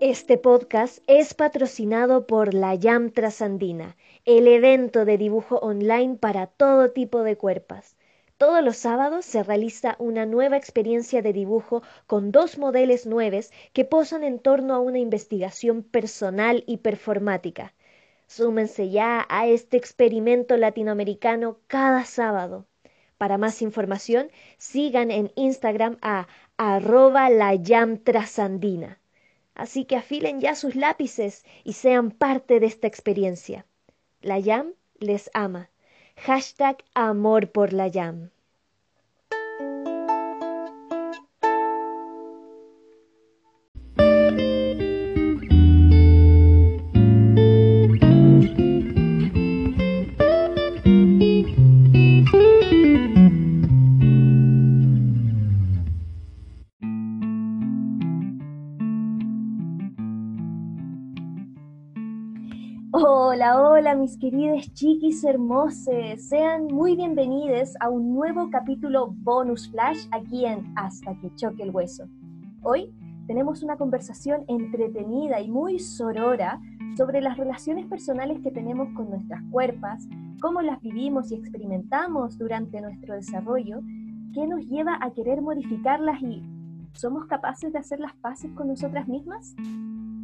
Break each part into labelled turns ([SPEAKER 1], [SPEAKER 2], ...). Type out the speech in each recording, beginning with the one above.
[SPEAKER 1] Este podcast es patrocinado por la YAM Trasandina, el evento de dibujo online para todo tipo de cuerpas. Todos los sábados se realiza una nueva experiencia de dibujo con dos modelos nuevos que posan en torno a una investigación personal y performática. Súmense ya a este experimento latinoamericano cada sábado. Para más información, sigan en Instagram a arroba la trasandina. Así que afilen ya sus lápices y sean parte de esta experiencia. La YAM les ama. Hashtag amor por la YAM. Queridos chiquis hermosos, sean muy bienvenidos a un nuevo capítulo bonus flash aquí en Hasta que choque el hueso. Hoy tenemos una conversación entretenida y muy sorora sobre las relaciones personales que tenemos con nuestras cuerpas, cómo las vivimos y experimentamos durante nuestro desarrollo, qué nos lleva a querer modificarlas y ¿somos capaces de hacer las paces con nosotras mismas?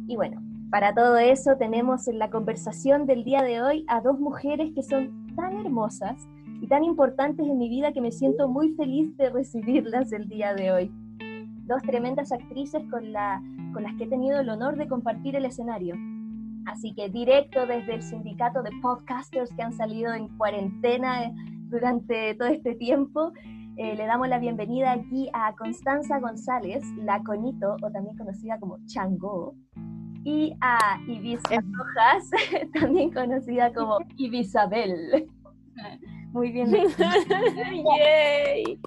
[SPEAKER 1] Y bueno, para todo eso tenemos en la conversación del día de hoy a dos mujeres que son tan hermosas y tan importantes en mi vida que me siento muy feliz de recibirlas el día de hoy. Dos tremendas actrices con, la, con las que he tenido el honor de compartir el escenario. Así que directo desde el sindicato de podcasters que han salido en cuarentena durante todo este tiempo, eh, le damos la bienvenida aquí a Constanza González, la Conito, o también conocida como Chango, y a Ibiza Rojas, también conocida como Ibisabel. Muy bien.
[SPEAKER 2] ¡Yay!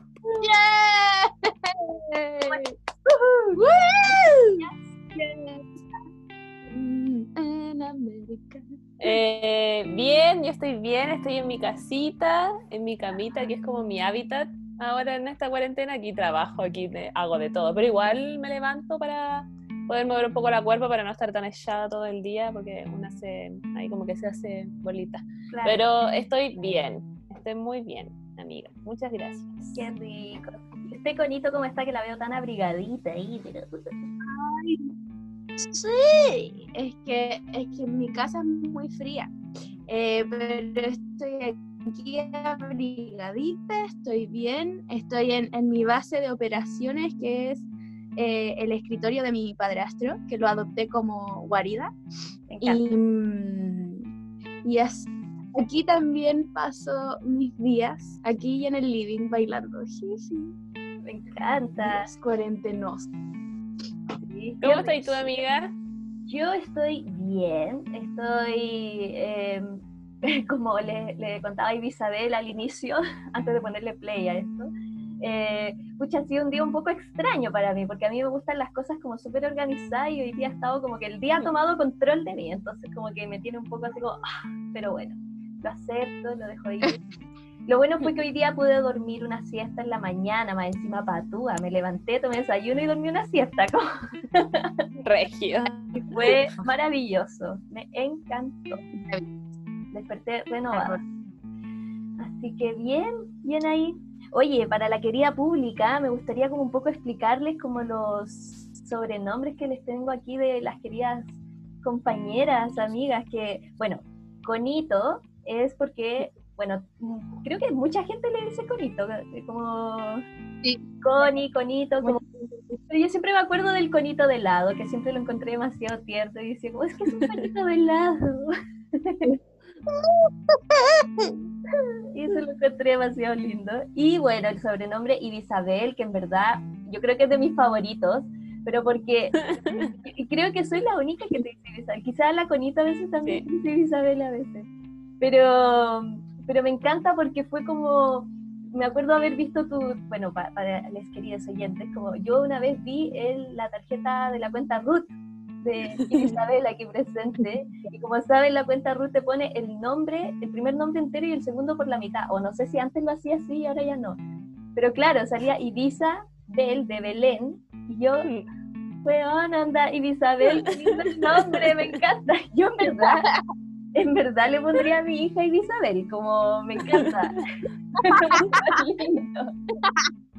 [SPEAKER 2] En América. Eh, bien, yo estoy bien, estoy en mi casita, en mi camita, que es como mi hábitat. Ahora en esta cuarentena aquí trabajo, aquí hago de todo, pero igual me levanto para poder mover un poco la cuerpo para no estar tan echada todo el día, porque una se, ahí como que se hace bolita. Pero estoy bien, estoy muy bien, amiga. Muchas gracias.
[SPEAKER 1] Qué rico. Este conito como está que la veo tan abrigadita ahí, pero...
[SPEAKER 2] Ay, sí, es que, es que mi casa es muy fría, eh, pero estoy aquí abrigadita, estoy bien, estoy en, en mi base de operaciones que es eh, el escritorio de mi padrastro, que lo adopté como guarida. Y, mm, y aquí también paso mis días, aquí en el living, bailando. Sí, sí.
[SPEAKER 1] Me encanta.
[SPEAKER 2] Es cuarentenoso.
[SPEAKER 3] ¿Cómo estás tu amiga?
[SPEAKER 1] Yo estoy bien, estoy... Em, como le, le, contaba a Isabel al inicio, antes de ponerle play a esto, eh, ha sido un día un poco extraño para mí, porque a mí me gustan las cosas como súper organizadas y hoy día ha estado como que el día ha tomado control de mí, entonces como que me tiene un poco así como, ah, pero bueno, lo acepto, lo dejo ir. Lo bueno fue que hoy día pude dormir una siesta en la mañana, más encima patúa. Me levanté, tomé desayuno y dormí una siesta.
[SPEAKER 3] Regio.
[SPEAKER 1] Y fue maravilloso. Me encantó. Desperté renovada. Así que bien, bien ahí. Oye, para la querida pública, me gustaría como un poco explicarles como los sobrenombres que les tengo aquí de las queridas compañeras, amigas, que, bueno, Conito es porque, bueno, creo que mucha gente le dice Conito, como sí. Coni, Conito, como... Pero yo siempre me acuerdo del conito de helado, que siempre lo encontré demasiado tierno y decía, es que es un conito de helado. y eso lo encontré demasiado lindo. Y bueno, el sobrenombre Ibisabel, que en verdad yo creo que es de mis favoritos, pero porque creo que soy la única que te dice Ibisabel. Quizás la conita a veces también dice Ibisabel a veces. Pero, pero me encanta porque fue como, me acuerdo haber visto tu, bueno, para, para los queridos oyentes, como yo una vez vi el, la tarjeta de la cuenta Ruth de Isabel aquí presente. Y como saben, la cuenta Ruth te pone el nombre, el primer nombre entero y el segundo por la mitad. O no sé si antes lo hacía así y ahora ya no. Pero claro, salía Ibiza Bel de Belén. Y yo Weón, anda, y Isabel, qué lindo el nombre, me encanta. Yo en verdad, en verdad le pondría a mi hija Isabel, como me encanta.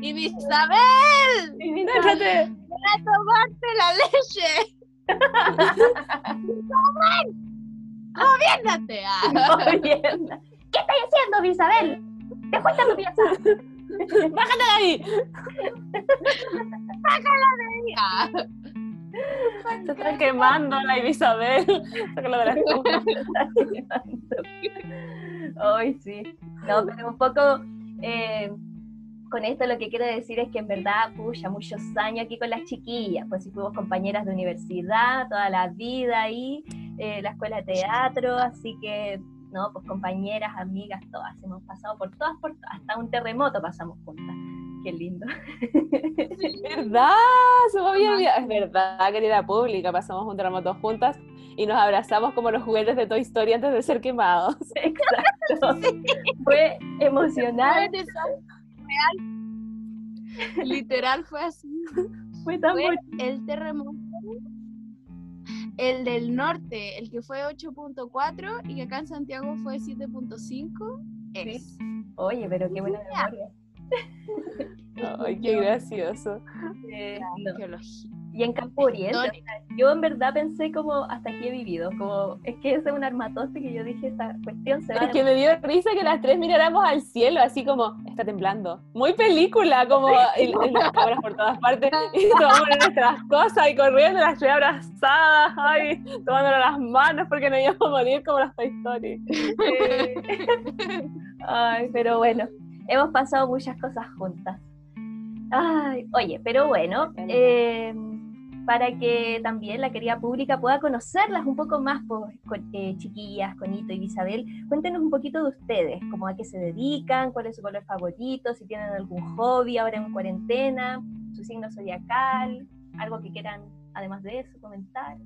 [SPEAKER 2] ¡Y mi Isabel!
[SPEAKER 3] Déjate.
[SPEAKER 2] ¡Para tomarte la leche! ¡Isabel! ¡Gobiérnate!
[SPEAKER 1] Mierda. ¿Qué estás haciendo, Isabel? ¡Te cuesta tu pieza!
[SPEAKER 3] ¡Bájate de ahí!
[SPEAKER 2] Ah.
[SPEAKER 3] Se está quemando la Isabel. Sácalo de la estufa.
[SPEAKER 1] Ay, sí. No, pero un poco eh, con esto lo que quiero decir es que en verdad, pucha, muchos años aquí con las chiquillas, pues si fuimos compañeras de universidad, toda la vida ahí, eh, la escuela de teatro, así que, no, pues compañeras, amigas, todas, hemos pasado por todas, por todas, hasta un terremoto pasamos juntas. Qué lindo.
[SPEAKER 3] ¿Verdad? Se me había olvidado. Es verdad, querida pública. Pasamos un terremoto juntas y nos abrazamos como los juguetes de Toy Story antes de ser quemados.
[SPEAKER 1] Exacto. Fue emocionante.
[SPEAKER 2] Real. Literal fue así.
[SPEAKER 1] Fue tan
[SPEAKER 2] Fue
[SPEAKER 1] bonito.
[SPEAKER 2] el terremoto. El del norte, el que fue 8.4 y que acá en Santiago fue 7.5. Es.
[SPEAKER 1] Oye, pero qué buena memoria.
[SPEAKER 3] Ay, qué gracioso.
[SPEAKER 1] Eh,
[SPEAKER 2] La
[SPEAKER 1] no.
[SPEAKER 2] arqueología.
[SPEAKER 1] Y en ¿eh?
[SPEAKER 2] Historia.
[SPEAKER 1] yo en verdad pensé como hasta aquí he vivido, como es que ese es un armatoste que yo dije, esta cuestión se va
[SPEAKER 3] Es que me dio risa que las tres miráramos al cielo, así como, está temblando. Muy película, como y, y las cabras por todas partes, y tomamos nuestras cosas y corriendo, las tres abrazadas, ay, tomándonos las manos porque no íbamos a morir como las Toy Story.
[SPEAKER 1] Ay, pero bueno, hemos pasado muchas cosas juntas. Ay, oye, pero bueno, eh, para que también la querida pública pueda conocerlas un poco más, pues, eh, chiquillas, Conito y Isabel, cuéntenos un poquito de ustedes, como a qué se dedican, cuál es su color favorito, si tienen algún hobby ahora en cuarentena, su signo zodiacal, algo que quieran, además de eso, comentar.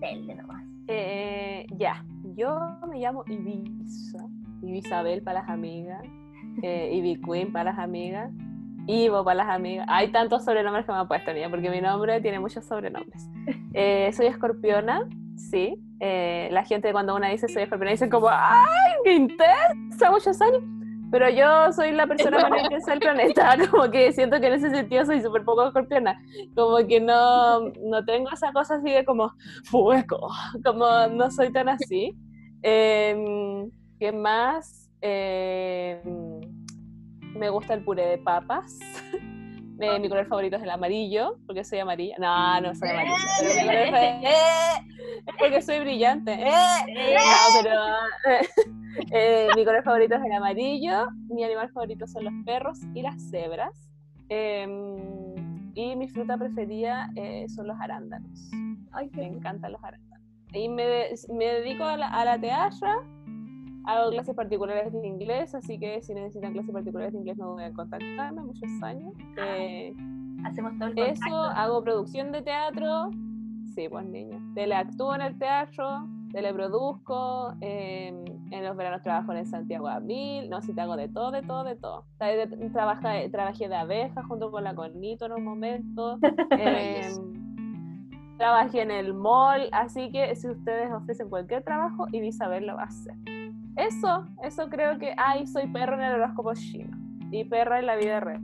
[SPEAKER 1] Denle nomás.
[SPEAKER 3] Eh, ya, yo me llamo Ibiza, Ibisabel para las amigas, eh, Ibi Queen para las amigas, Ivo para las amigas. Hay tantos sobrenombres que me han puesto, niña, porque mi nombre tiene muchos sobrenombres. Eh, soy escorpiona, sí. Eh, la gente cuando una dice soy escorpiona dicen como, ¡ay, qué intensa! Muchos años. Pero yo soy la persona más intensa del planeta, como que siento que en ese sentido soy súper poco escorpiona. Como que no, no tengo esa cosa así de como, fuego, como no soy tan así. Em, ¿Qué más? Em, me gusta el puré de papas. Eh, mi color favorito es el amarillo, porque soy amarilla. No, no soy amarilla. pero mi color fa- ¡Eh! Es porque soy brillante. ¡Eh! No, pero eh, mi color favorito es el amarillo. Mi animal favorito son los perros y las cebras. Em, y mi fruta preferida eh, son los arándanos.
[SPEAKER 1] Ay,
[SPEAKER 3] Me encantan los arándanos. Y me, me dedico a la, a la teatro, hago clases particulares de inglés, así que si necesitan clases particulares de inglés no voy a contactarme, muchos años. Eh,
[SPEAKER 1] hacemos todo el
[SPEAKER 3] eso,
[SPEAKER 1] contacto.
[SPEAKER 3] hago producción de teatro, sí, pues niños. Teleactúo en el teatro, teleproduzco, eh, en los veranos trabajo en el Santiago a Mil, no, si te hago de todo, de todo, de todo. Trabaja- trabajé de abeja junto con la Cornito en un momento. eh, trabajé en el mall, así que si ustedes ofrecen cualquier trabajo, Isabel lo va a hacer. Eso, eso creo que, ay, soy perro en el horóscopo chino y perra en la vida real.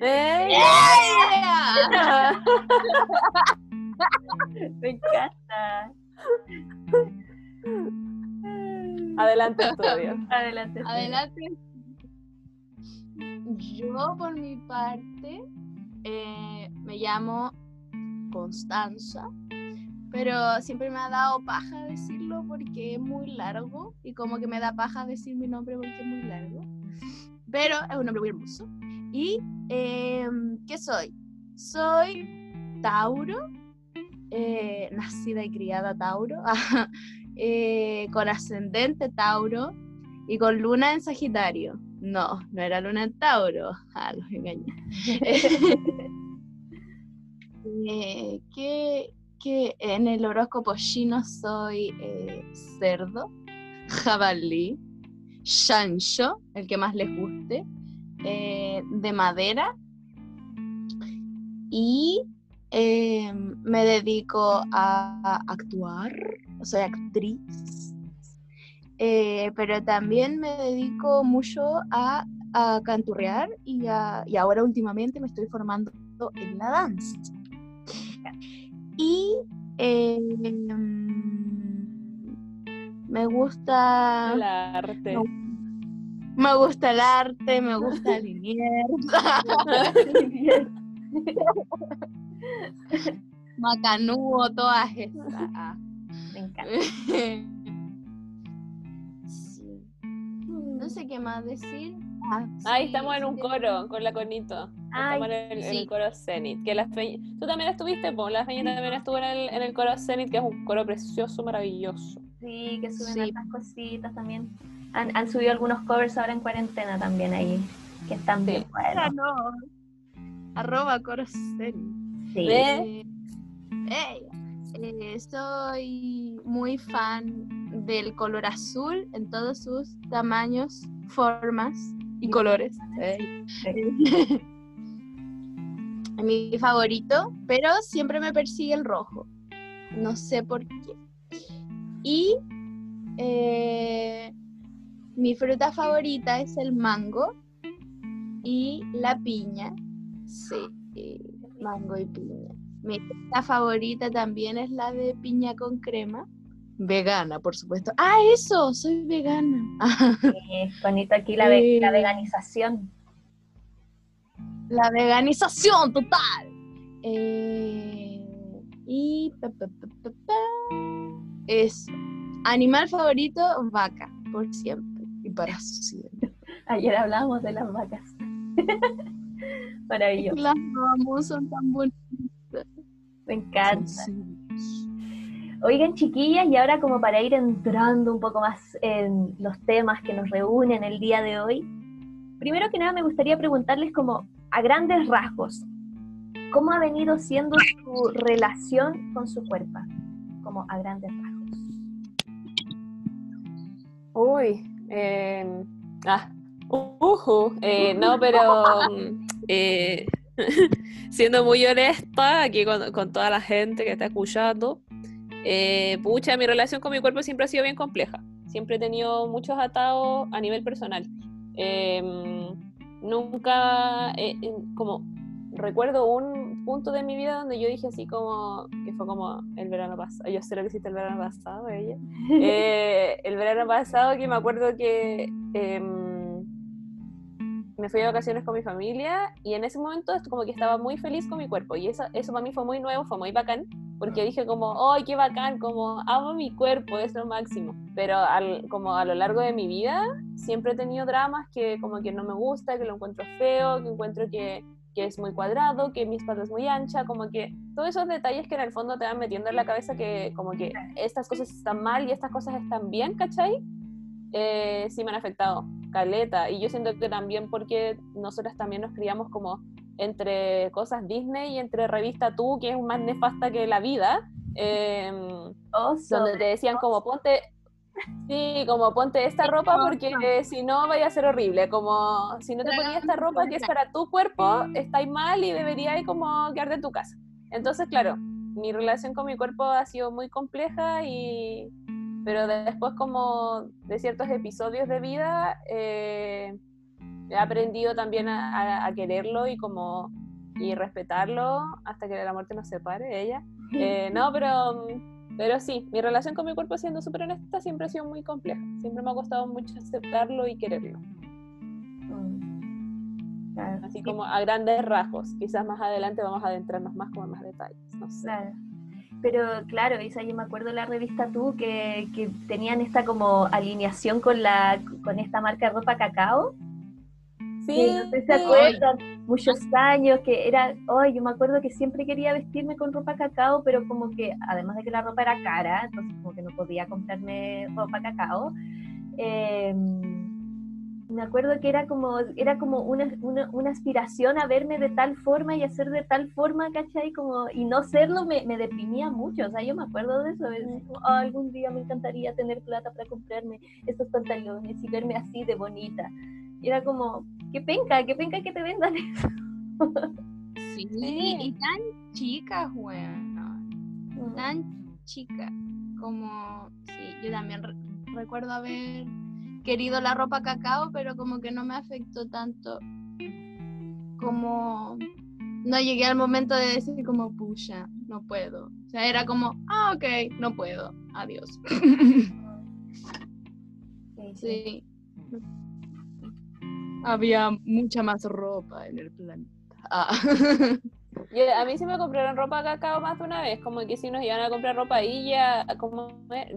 [SPEAKER 3] ¡Eh!
[SPEAKER 1] Me encanta.
[SPEAKER 3] Adelante, estudio.
[SPEAKER 1] Adelante.
[SPEAKER 2] Adelante. Yo, por mi parte, eh, me llamo Constanza, pero siempre me ha dado paja decirlo porque es muy largo y como que me da paja decir mi nombre porque es muy largo. Pero es un nombre muy hermoso. ¿Y eh, qué soy? Soy Tauro, eh, nacida y criada Tauro, eh, con ascendente Tauro y con luna en Sagitario. No, no era luna en Tauro. Ah, los engañé. Eh, que, en el horóscopo chino soy eh, cerdo, jabalí, chancho, el que más les guste, eh, de madera y eh, me dedico a actuar, soy actriz, eh, pero también me dedico mucho a, a canturrear y, a- y ahora últimamente me estoy formando en la danza. Y eh, mm, me gusta...
[SPEAKER 3] El arte.
[SPEAKER 2] Me gusta el arte, me gusta el macanudo, todas estas. Ah.
[SPEAKER 1] Me encanta.
[SPEAKER 2] Sí. No sé qué más decir. Ah,
[SPEAKER 3] Ahí
[SPEAKER 2] sí,
[SPEAKER 3] estamos en un
[SPEAKER 2] sí,
[SPEAKER 3] coro con la conito.
[SPEAKER 1] Ay,
[SPEAKER 3] estamos en el, en el
[SPEAKER 2] sí.
[SPEAKER 3] coro Zenit. Que la Tú también estuviste, po. La Feña también estuvo en el, en el coro Zenit, que es un coro precioso, maravilloso.
[SPEAKER 1] Sí, que suben
[SPEAKER 2] Sí.
[SPEAKER 1] otras cositas también. Han, han subido algunos covers ahora en cuarentena también ahí, que están bien buenos.
[SPEAKER 2] no. Arroba Coroceni.
[SPEAKER 1] Sí.
[SPEAKER 3] Ve.
[SPEAKER 2] Eh, eh, soy muy fan del color azul en todos sus tamaños, formas y colores. Mi favorito, pero siempre me persigue el rojo. No sé por qué. Y eh, mi fruta favorita es el mango y la piña. Sí, mango y piña. Mi fruta favorita también es la de piña con crema. Vegana, por supuesto. Ah, eso, soy vegana.
[SPEAKER 1] Sí, bonito aquí la, ve-
[SPEAKER 2] Sí.
[SPEAKER 1] la veganización.
[SPEAKER 2] La veganización total. Eh, y pa, eso. Animal favorito, vaca, por siempre y para siempre.
[SPEAKER 1] Ayer hablábamos de las vacas. Maravilloso,
[SPEAKER 2] Las vamos son tan bonitas.
[SPEAKER 1] me encanta.
[SPEAKER 2] sensibles.
[SPEAKER 1] Oigan, chiquillas, y ahora como para ir entrando un poco más en los temas que nos reúnen el día de hoy, primero que nada me gustaría preguntarles como a grandes rasgos, ¿cómo ha venido siendo su relación con su cuerpo? Como a grandes rasgos.
[SPEAKER 3] Uy. eh, ah. ujú, eh, no, pero. mm, eh, siendo muy honesta aquí con, con toda la gente que está escuchando, eh, pucha, mi relación con mi cuerpo siempre ha sido bien compleja. Siempre he tenido muchos atados a nivel personal. Em, nunca, eh, como, recuerdo un punto de mi vida donde yo dije así como, que fue como el verano pasado, yo sé lo que hiciste el verano pasado, ella. Eh, el verano pasado que me acuerdo que em, me fui de vacaciones con mi familia y en ese momento como que estaba muy feliz con mi cuerpo y eso, eso para mí fue muy nuevo, fue muy bacán porque dije como, ¡ay, qué bacán! Como amo mi cuerpo, es lo máximo. Pero al, como a lo largo de mi vida siempre he tenido dramas que como que no me gusta, que lo encuentro feo, que encuentro que, que es muy cuadrado, que mi espalda es muy ancha, como que todos esos detalles que en el fondo te van metiendo en la cabeza que como que estas cosas están mal y estas cosas están bien, ¿cachai? Eh, sí me han afectado, caleta. Y yo siento que también porque nosotras también nos criamos como entre cosas Disney y entre revista Tú, que es más nefasta que la vida, eh,
[SPEAKER 1] Oso.
[SPEAKER 3] donde te decían como ponte, sí, como ponte esta ropa porque eh, si no vaya a ser horrible, como si no te ponías esta ropa que es para tu cuerpo, estáis mal y deberíais como quedarte en tu casa. Entonces, claro, mi relación con mi cuerpo ha sido muy compleja y pero después como de ciertos episodios de vida eh, he aprendido también a, a- a quererlo y como y respetarlo hasta que la muerte nos separe ella Eh, no pero pero sí mi relación con mi cuerpo siendo súper honesta siempre ha sido muy compleja siempre me ha costado mucho aceptarlo y quererlo
[SPEAKER 1] Mm. Claro,
[SPEAKER 3] así
[SPEAKER 1] sí,
[SPEAKER 3] como a grandes rasgos quizás más adelante vamos a adentrarnos más como en más detalles no sé
[SPEAKER 1] Claro. Pero claro, Isa, yo me acuerdo de la revista Tú que, que tenían esta como alineación con la con esta marca de ropa cacao.
[SPEAKER 3] Sí,
[SPEAKER 1] no sé si se acuerdan, muchos años que era, ay, yo me acuerdo que siempre quería vestirme con ropa cacao, pero como que además de que la ropa era cara, entonces como que no podía comprarme ropa cacao. eh, me acuerdo que era como, era como una, una, una aspiración a verme de tal forma y hacer de tal forma, ¿cachai? Como, y no serlo me, me deprimía mucho, o sea, yo me acuerdo de eso, decir, como, "Ah, algún día me encantaría tener plata para comprarme estos pantalones y verme así de bonita. Y era como, qué penca, qué penca que te vendan eso.
[SPEAKER 2] Sí, y tan chicas, weón. Tan chicas. Como, sí, yo también re- recuerdo haber querido la ropa cacao, pero como que no me afectó tanto. Como no llegué al momento de decir como, pucha, no puedo. O sea, era como, ah, ok, no puedo. Adiós.
[SPEAKER 1] Sí, sí.
[SPEAKER 2] Sí. Había mucha más ropa en el planeta. Ah.
[SPEAKER 3] Yo- a mí sí me compraron ropa cacao más de una vez, como que si nos iban a comprar ropa ahí ya, como,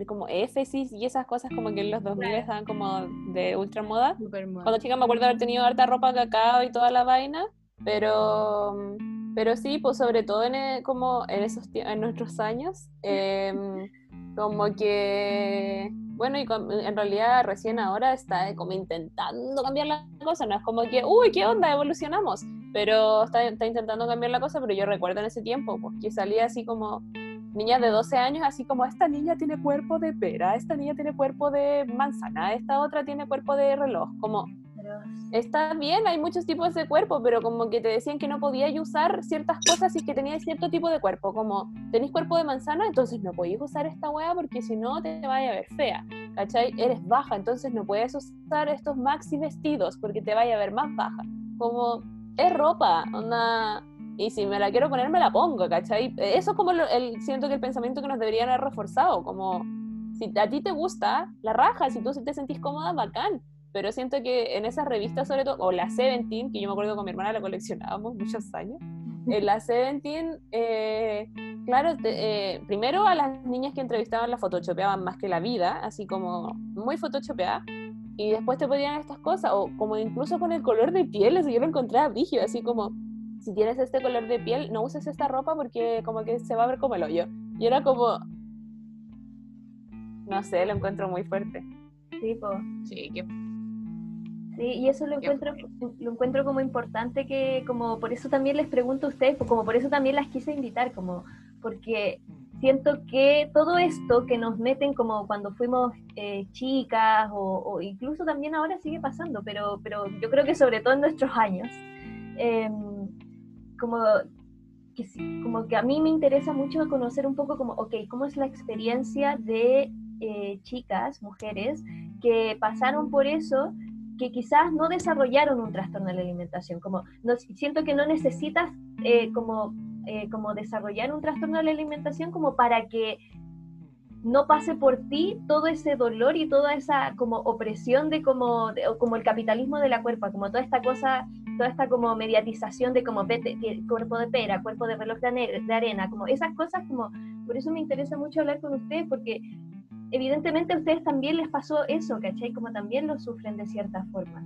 [SPEAKER 3] como Éfesis y esas cosas como que en los 2000 estaban como de ultra moda. Cuando chica me acuerdo haber tenido harta ropa cacao y toda la vaina, pero, pero sí, pues sobre todo en, e- como en, esos, en nuestros años, em, como que, bueno, y en realidad recién ahora está como intentando cambiar la cosa, no es como que, uy, ¿qué onda? Evolucionamos, pero está, está intentando cambiar la cosa, pero yo recuerdo en ese tiempo, pues que salía así como niñas de 12 años, así como esta niña tiene cuerpo de pera, esta niña tiene cuerpo de manzana, esta otra tiene cuerpo de reloj, como está bien, hay muchos tipos de cuerpo, pero como que te decían que no podías usar ciertas cosas si es que tenías cierto tipo de cuerpo, como tenéis cuerpo de manzana, entonces no podéis usar esta hueá porque si no te vaya a ver fea, ¿cachai? Eres baja, entonces no puedes usar estos maxi vestidos porque te vaya a ver más baja, como es ropa, onda... Y si me la quiero poner, me la pongo, ¿cachai? Eso es como el, siento que el pensamiento que nos deberían haber reforzado, como si a ti te gusta, la raja, si tú te sentís cómoda, bacán, pero siento que en esas revistas, sobre todo, o la Seventeen, que yo me acuerdo con mi hermana la coleccionábamos muchos años, en la Seventeen, eh, claro, te- eh, primero a las niñas que entrevistaban las photoshopeaban más que la vida, así como muy photoshopeada, y después te pedían estas cosas, o como incluso con el color de piel, eso yo lo encontraba brígido, así como, si tienes este color de piel, no uses esta ropa porque como que se va a ver como el hoyo. Y era como, no sé, lo encuentro muy fuerte.
[SPEAKER 1] Sí, po.
[SPEAKER 2] Sí, que
[SPEAKER 1] Sí, y eso lo encuentro, lo encuentro como importante que, como por eso también les pregunto a ustedes, pues, como por eso también las quise invitar, como porque siento que todo esto que nos meten como cuando fuimos eh, chicas o, o incluso también ahora sigue pasando, pero, pero yo creo que sobre todo en nuestros años, em, como que, como que a mí me interesa mucho conocer un poco como, ok, ¿cómo es la experiencia de eh, chicas, mujeres, que pasaron por eso que quizás no desarrollaron un trastorno de la alimentación. Como no, siento que no necesitas eh, como, eh, como desarrollar un trastorno de la alimentación como para que no pase por ti todo ese dolor y toda esa como opresión de como, de- como el capitalismo de la cuerpa, como toda esta cosa, toda esta como mediatización de como vete, cuerpo de pera, cuerpo de reloj de arena, como esas cosas como, por eso me interesa mucho hablar con ustedes porque evidentemente a ustedes también les pasó eso, ¿cachai? Como también lo sufren de cierta forma.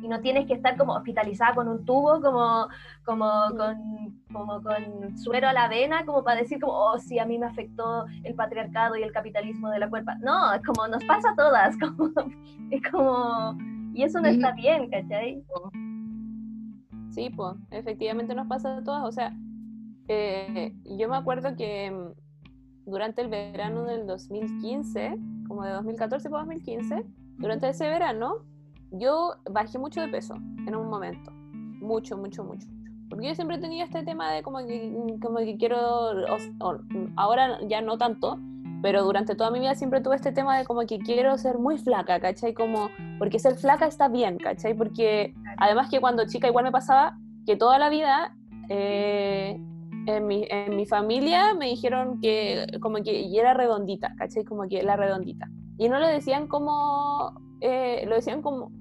[SPEAKER 1] Y no tienes que estar como hospitalizada con un tubo, como, como, con, como con suero a la vena, como para decir como, oh, sí, a mí me afectó el patriarcado y el capitalismo de la cuerpa. No, es como nos pasa a todas, como, es como, y eso no está bien, ¿cachai?
[SPEAKER 3] Sí, pues, efectivamente nos pasa a todas. O sea, eh, yo me acuerdo que mm, durante el verano del 2015, como de 2014 para 2015, durante ese verano, yo bajé mucho de peso en un momento. Mucho, mucho, mucho. Porque yo siempre tenía este tema de como que, como que quiero, o- o- ahora ya no tanto, pero durante toda mi vida siempre tuve este tema de como que quiero ser muy flaca, ¿cachai? Como, porque ser flaca está bien, ¿cachai? Porque además que cuando chica igual me pasaba que toda la vida eh, en, mi, en mi familia me dijeron que como que y era redondita, ¿cachai? Como que la redondita. Y no lo decían como, eh, lo decían como,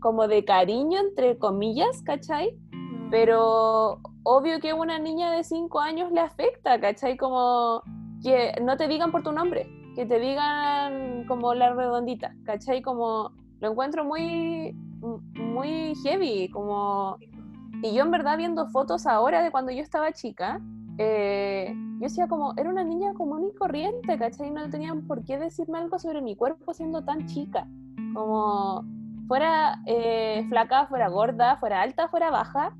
[SPEAKER 3] como de cariño, entre comillas, ¿cachai? Pero obvio que a una niña de 5 años le afecta, ¿cachai? Como que no te digan por tu nombre, que te digan como la redondita, ¿cachai? Como lo encuentro muy, muy heavy, como... Y yo en verdad viendo fotos ahora de cuando yo estaba chica, eh, yo decía como, era una niña común y corriente, ¿cachai? No tenían por qué decirme algo sobre mi cuerpo siendo tan chica. Como fuera eh, flaca, fuera gorda, fuera alta, fuera baja,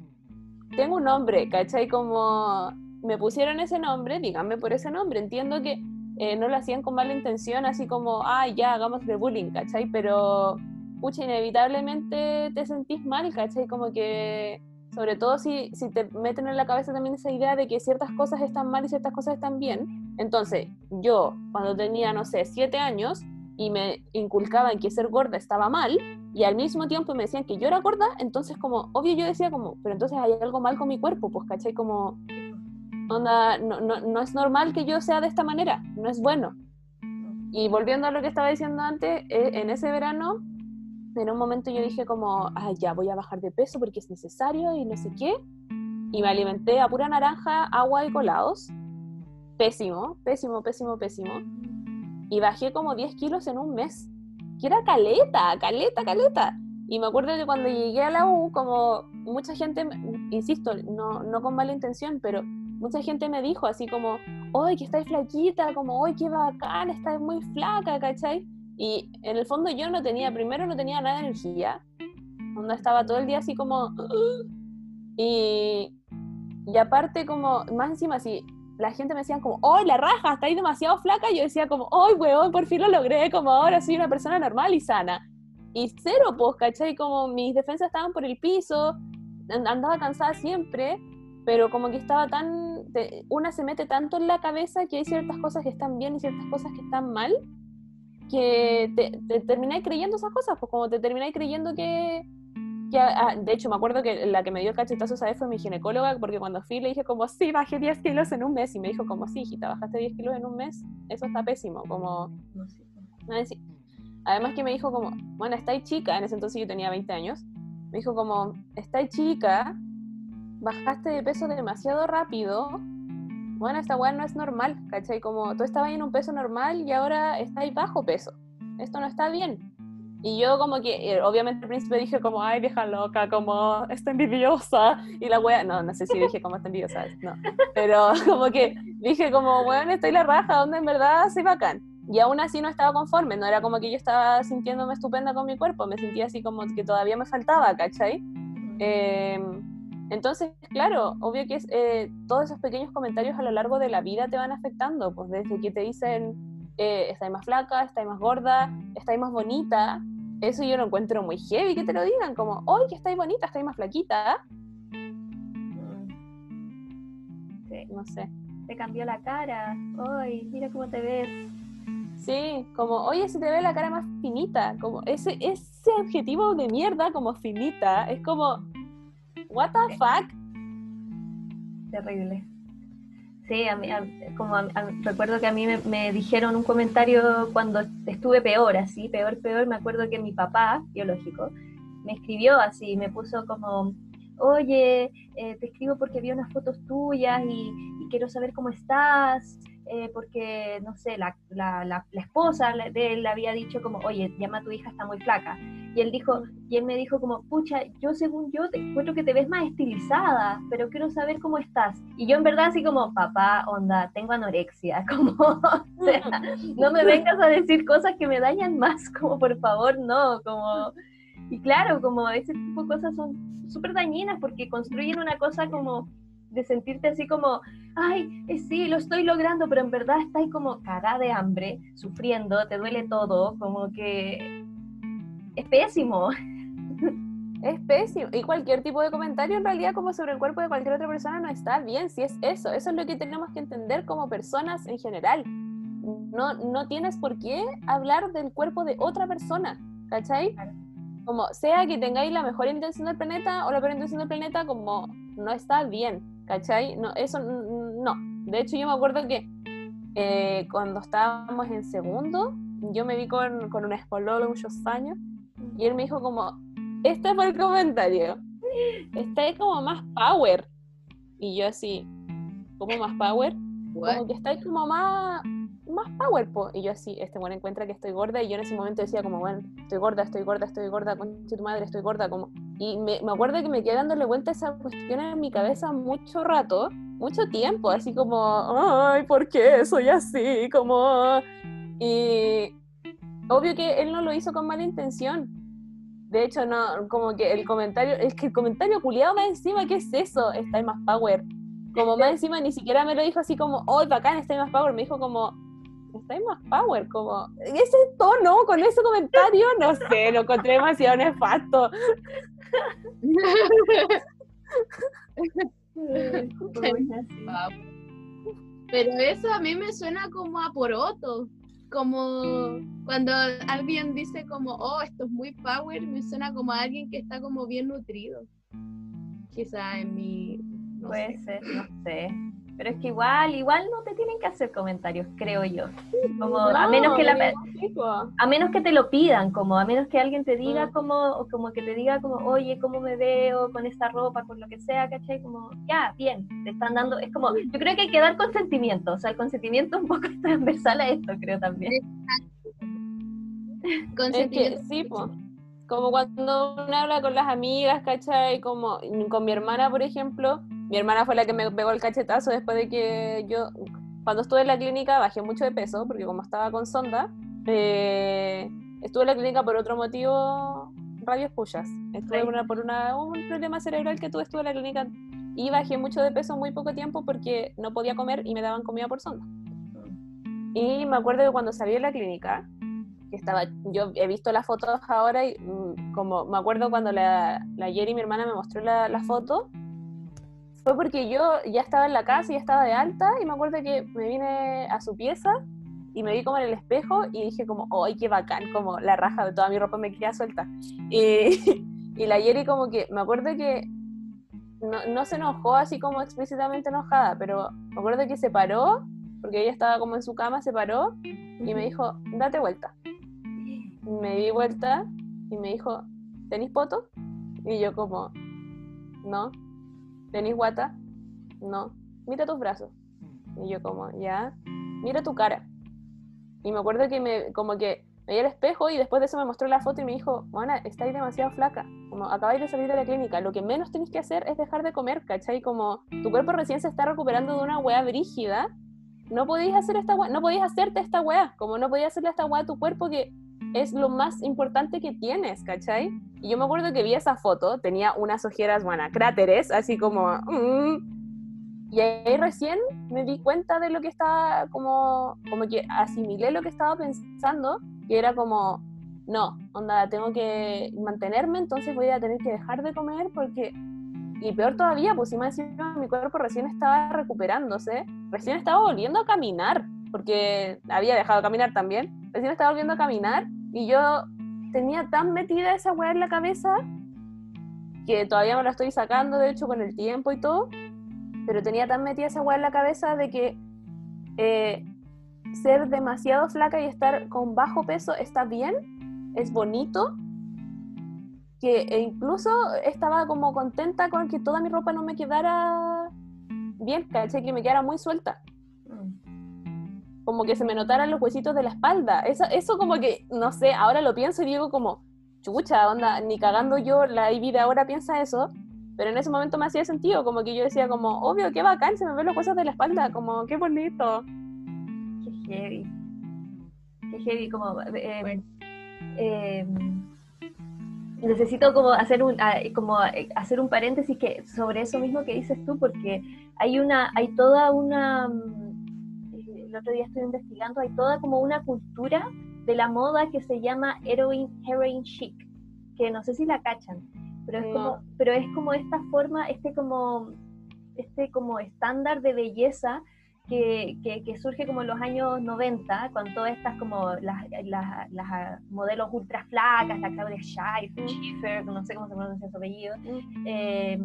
[SPEAKER 3] tengo un nombre, ¿cachai? Como me pusieron ese nombre, díganme por ese nombre. Entiendo que eh, no lo hacían con mala intención, así como, ah, ya, hagamos de bullying, ¿cachai? Pero, pucha, inevitablemente te sentís mal, ¿cachai? Como que sobre todo si, si te meten en la cabeza también esa idea de que ciertas cosas están mal y ciertas cosas están bien. Entonces, yo cuando tenía, no sé, siete años y me inculcaban que ser gorda estaba mal y al mismo tiempo me decían que yo era gorda, entonces como, obvio yo decía como, pero entonces hay algo mal con mi cuerpo, pues, ¿cachai? Como, onda, no, no, no es normal que yo sea de esta manera, no es bueno. Y volviendo a lo que estaba diciendo antes, eh, en ese verano en un momento yo dije como, ah, ya voy a bajar de peso porque es necesario y no sé qué. Y me alimenté a pura naranja, agua y colados. Pésimo, pésimo, pésimo, pésimo. Y bajé como 10 kilos en un mes. Que era caleta, caleta, caleta. Y me acuerdo que cuando llegué a la U, como mucha gente, insisto, no, no con mala intención, pero mucha gente me dijo así como, ¡ay, que estáis flaquita! Como, ¡ay, qué bacán! Estás muy flaca, ¿cachai? Y en el fondo yo no tenía, primero no tenía nada de energía, cuando estaba todo el día así como... Y, y aparte como, más encima, si la gente me decía como, ¡ay, la raja! Está ahí demasiado flaca. Yo decía como, ¡ay, weón! Por fin lo logré, como ahora soy una persona normal y sana. Y cero, pues, ¿cachai? Como mis defensas estaban por el piso, andaba cansada siempre, pero como que estaba tan, una se mete tanto en la cabeza que hay ciertas cosas que están bien y ciertas cosas que están mal, que te, te termináis creyendo esas cosas, pues como te termináis creyendo que, que ah, de hecho me acuerdo que la que me dio el cachetazo esa vez fue mi ginecóloga, porque cuando fui le dije como, sí, bajé 10 kilos en un mes, y me dijo como, sí, hijita, bajaste 10 kilos en un mes, eso está pésimo, como... Además que me dijo como, bueno, estáis chica, en ese entonces yo tenía 20 años, me dijo como, estáis chica, bajaste de peso demasiado rápido, bueno, esta weá no es normal, ¿cachai? Como tú estabas en un peso normal y ahora estás bajo peso. Esto no está bien. Y yo como que, eh, obviamente al principio dije como, ay, vieja loca, como, está envidiosa. Y la wea, no, no sé si dije como está envidiosa, no. Pero como que dije como, bueno, estoy la raja, donde en verdad soy bacán. Y aún así no estaba conforme, no era como que yo estaba sintiéndome estupenda con mi cuerpo, me sentía así como que todavía me faltaba, ¿cachai? Eh, entonces, claro, obvio que eh, todos esos pequeños comentarios a lo largo de la vida te van afectando, pues desde que te dicen, eh, estáis más flaca, estáis más gorda, estáis más bonita, eso yo lo encuentro muy heavy que te lo digan, como, hoy que estáis bonita, estáis más flaquita.
[SPEAKER 1] Sí. No sé. Te cambió la cara, hoy, mira cómo te ves.
[SPEAKER 3] Sí, como, oye, se te ve la cara más finita, como ese, ese objetivo de mierda como finita, es como, what the fuck?
[SPEAKER 1] Terrible. Sí, a mí, como recuerdo que a mí me, dijeron un comentario cuando estuve peor, así, peor, peor. Me acuerdo que mi papá, biológico, me escribió así, me puso como, oye, eh, te escribo porque vi unas fotos tuyas y, y quiero saber cómo estás. Eh, porque, no sé, la, la, la, esposa de él le había dicho como, oye, llama a tu hija, está muy flaca. Y él dijo, y él me dijo como, pucha, yo según yo te encuentro que te ves más estilizada, pero quiero saber cómo estás. Y yo en verdad así como, papá, onda, tengo anorexia, como, o sea, no me vengas a decir cosas que me dañan más, como por favor, no, como... Y claro, como ese tipo de cosas son súper dañinas porque construyen una cosa como de sentirte así como, ay, eh, sí, lo estoy logrando, pero en verdad estás como cagada de hambre, sufriendo, te duele todo, como que es pésimo.
[SPEAKER 3] Es pésimo. Y cualquier tipo de comentario en realidad como sobre el cuerpo de cualquier otra persona no está bien, si es eso. Eso es lo que tenemos que entender como personas en general. No, no tienes por qué hablar del cuerpo de otra persona, ¿cachai? Como sea que tengáis la mejor intención del planeta o la peor intención del planeta, como no está bien. ¿Cachai? No, eso no. De hecho, yo me acuerdo que eh, cuando estábamos en segundo, yo me vi con, con un espololo muchos años y él me dijo como, este fue el comentario, está como más power. Y yo así, ¿cómo más power? Como que está como más, más power, Y yo así, este bueno encuentra que estoy gorda y yo en ese momento decía como, bueno, estoy gorda, estoy gorda, estoy gorda, con tu madre, estoy gorda, como... Y me, me, acuerdo que me quedé dándole vuelta esa cuestión en mi cabeza mucho rato, mucho tiempo, así como, ay, ¿por qué soy así? Como... Y obvio que él no lo hizo con mala intención. De hecho, no, como que el comentario, es que el comentario culiado más encima, ¿qué es eso? Está más power. Como más encima ni siquiera me lo dijo así como, oh, bacán, está más power. Me dijo como, está más power, como, ese tono con ese comentario, no sé, lo encontré demasiado nefasto.
[SPEAKER 2] Pero eso a mí me suena como a poroto. Como cuando alguien dice como, oh, esto es muy power, me suena como a alguien que está como bien nutrido. Quizá en mi...
[SPEAKER 1] Puede ser, no sé. Pero es que igual, igual no te tienen que hacer comentarios, creo yo. Como a menos que la, a menos que te lo pidan, como a menos que alguien te diga
[SPEAKER 3] Mm.
[SPEAKER 1] como, como que te diga como, oye, cómo me veo con esta ropa, con lo que sea, ¿cachai? Como, ya, bien, te están dando, es como, yo creo que hay que dar consentimiento, o sea, el consentimiento un poco es transversal a esto, creo también.
[SPEAKER 3] Es que
[SPEAKER 2] Consentimiento.
[SPEAKER 3] sí, po. Como cuando uno habla con las amigas, ¿cachai? Como con mi hermana, por ejemplo. Mi hermana fue la que me pegó el cachetazo después de que yo, cuando estuve en la clínica, bajé mucho de peso, porque como estaba con sonda, eh, estuve en la clínica por otro motivo, radios pullas. Estuve
[SPEAKER 1] Sí.
[SPEAKER 3] una- por una, un problema cerebral que tuve, estuve en la clínica y bajé mucho de peso en muy poco tiempo porque no podía comer y me daban comida por sonda. Y me acuerdo que cuando salí de la clínica, que estaba, yo he visto las fotos ahora y mm, como me acuerdo cuando la, la Yeri, mi hermana, me mostró la, la foto, fue porque yo ya estaba en la casa y ya estaba de alta y me acuerdo que me vine a su pieza y me vi como en el espejo y dije como, ¡ay, qué bacán! Como la raja de toda mi ropa me queda suelta. Y, y la Yeri como que, me acuerdo que no, no se enojó así como explícitamente enojada, pero me acuerdo que se paró, porque ella estaba como en su cama, se paró y me dijo, date vuelta. Me di vuelta y me dijo, ¿tenís poto? Y yo como, no. ¿Tenís guata? No. Mira tus brazos. Y yo como, ya. Mira tu cara. Y me acuerdo que me, como que me vi al espejo y después de eso me mostró la foto y me dijo, Juana, estáis demasiado flaca. Como acabáis de salir de la clínica. Lo que menos tenéis que hacer es dejar de comer, ¿cachai? Como tu cuerpo recién se está recuperando de una weá brígida. No podéis hacer esta weá, no podéis hacerte esta weá. Como no podías hacerle esta weá a tu cuerpo que es lo más importante que tienes, ¿cachai? Y yo me acuerdo que vi esa foto, tenía unas ojeras, bueno, cráteres, así como... mm, y ahí recién me di cuenta de lo que estaba, como, como que asimilé lo que estaba pensando, y era como, no, onda, tengo que mantenerme, entonces voy a tener que dejar de comer porque... Y peor todavía, pues si encima mi cuerpo recién estaba recuperándose, recién estaba volviendo a caminar, porque había dejado de caminar también, recién estaba volviendo a caminar y yo tenía tan metida esa weá en la cabeza que todavía me la estoy sacando, de hecho, con el tiempo y todo, pero tenía tan metida esa weá en la cabeza de que eh, ser demasiado flaca y estar con bajo peso está bien, es bonito, que e incluso estaba como contenta con que toda mi ropa no me quedara bien, caché que me quedara muy suelta. Como que se me notaran los huesitos de la espalda. Eso, eso como que, no sé, ahora lo pienso y digo como, chucha, onda, ni cagando yo, la Ivy de ahora piensa eso, pero en ese momento me hacía sentido, como que yo decía como, obvio, qué bacán, se me ven los huesos de la espalda, como, qué bonito.
[SPEAKER 1] Qué heavy. Qué heavy, como... eh,
[SPEAKER 2] Bueno.
[SPEAKER 1] eh, necesito como hacer un ah, como eh, hacer un paréntesis que sobre eso mismo que dices tú porque hay una hay toda una mm, eh, el otro día estuve investigando hay toda como una cultura de la moda que se llama heroin heroin chic que no sé si la cachan pero es
[SPEAKER 3] No.
[SPEAKER 1] como pero es como esta forma este como este como estándar de belleza que, que, que surge como en los años 90, con todas estas como las, las, las ah, modelos ultra flacas, la Claudia Schiffer, Schiffer, no sé cómo se pronuncia su apellido, eh,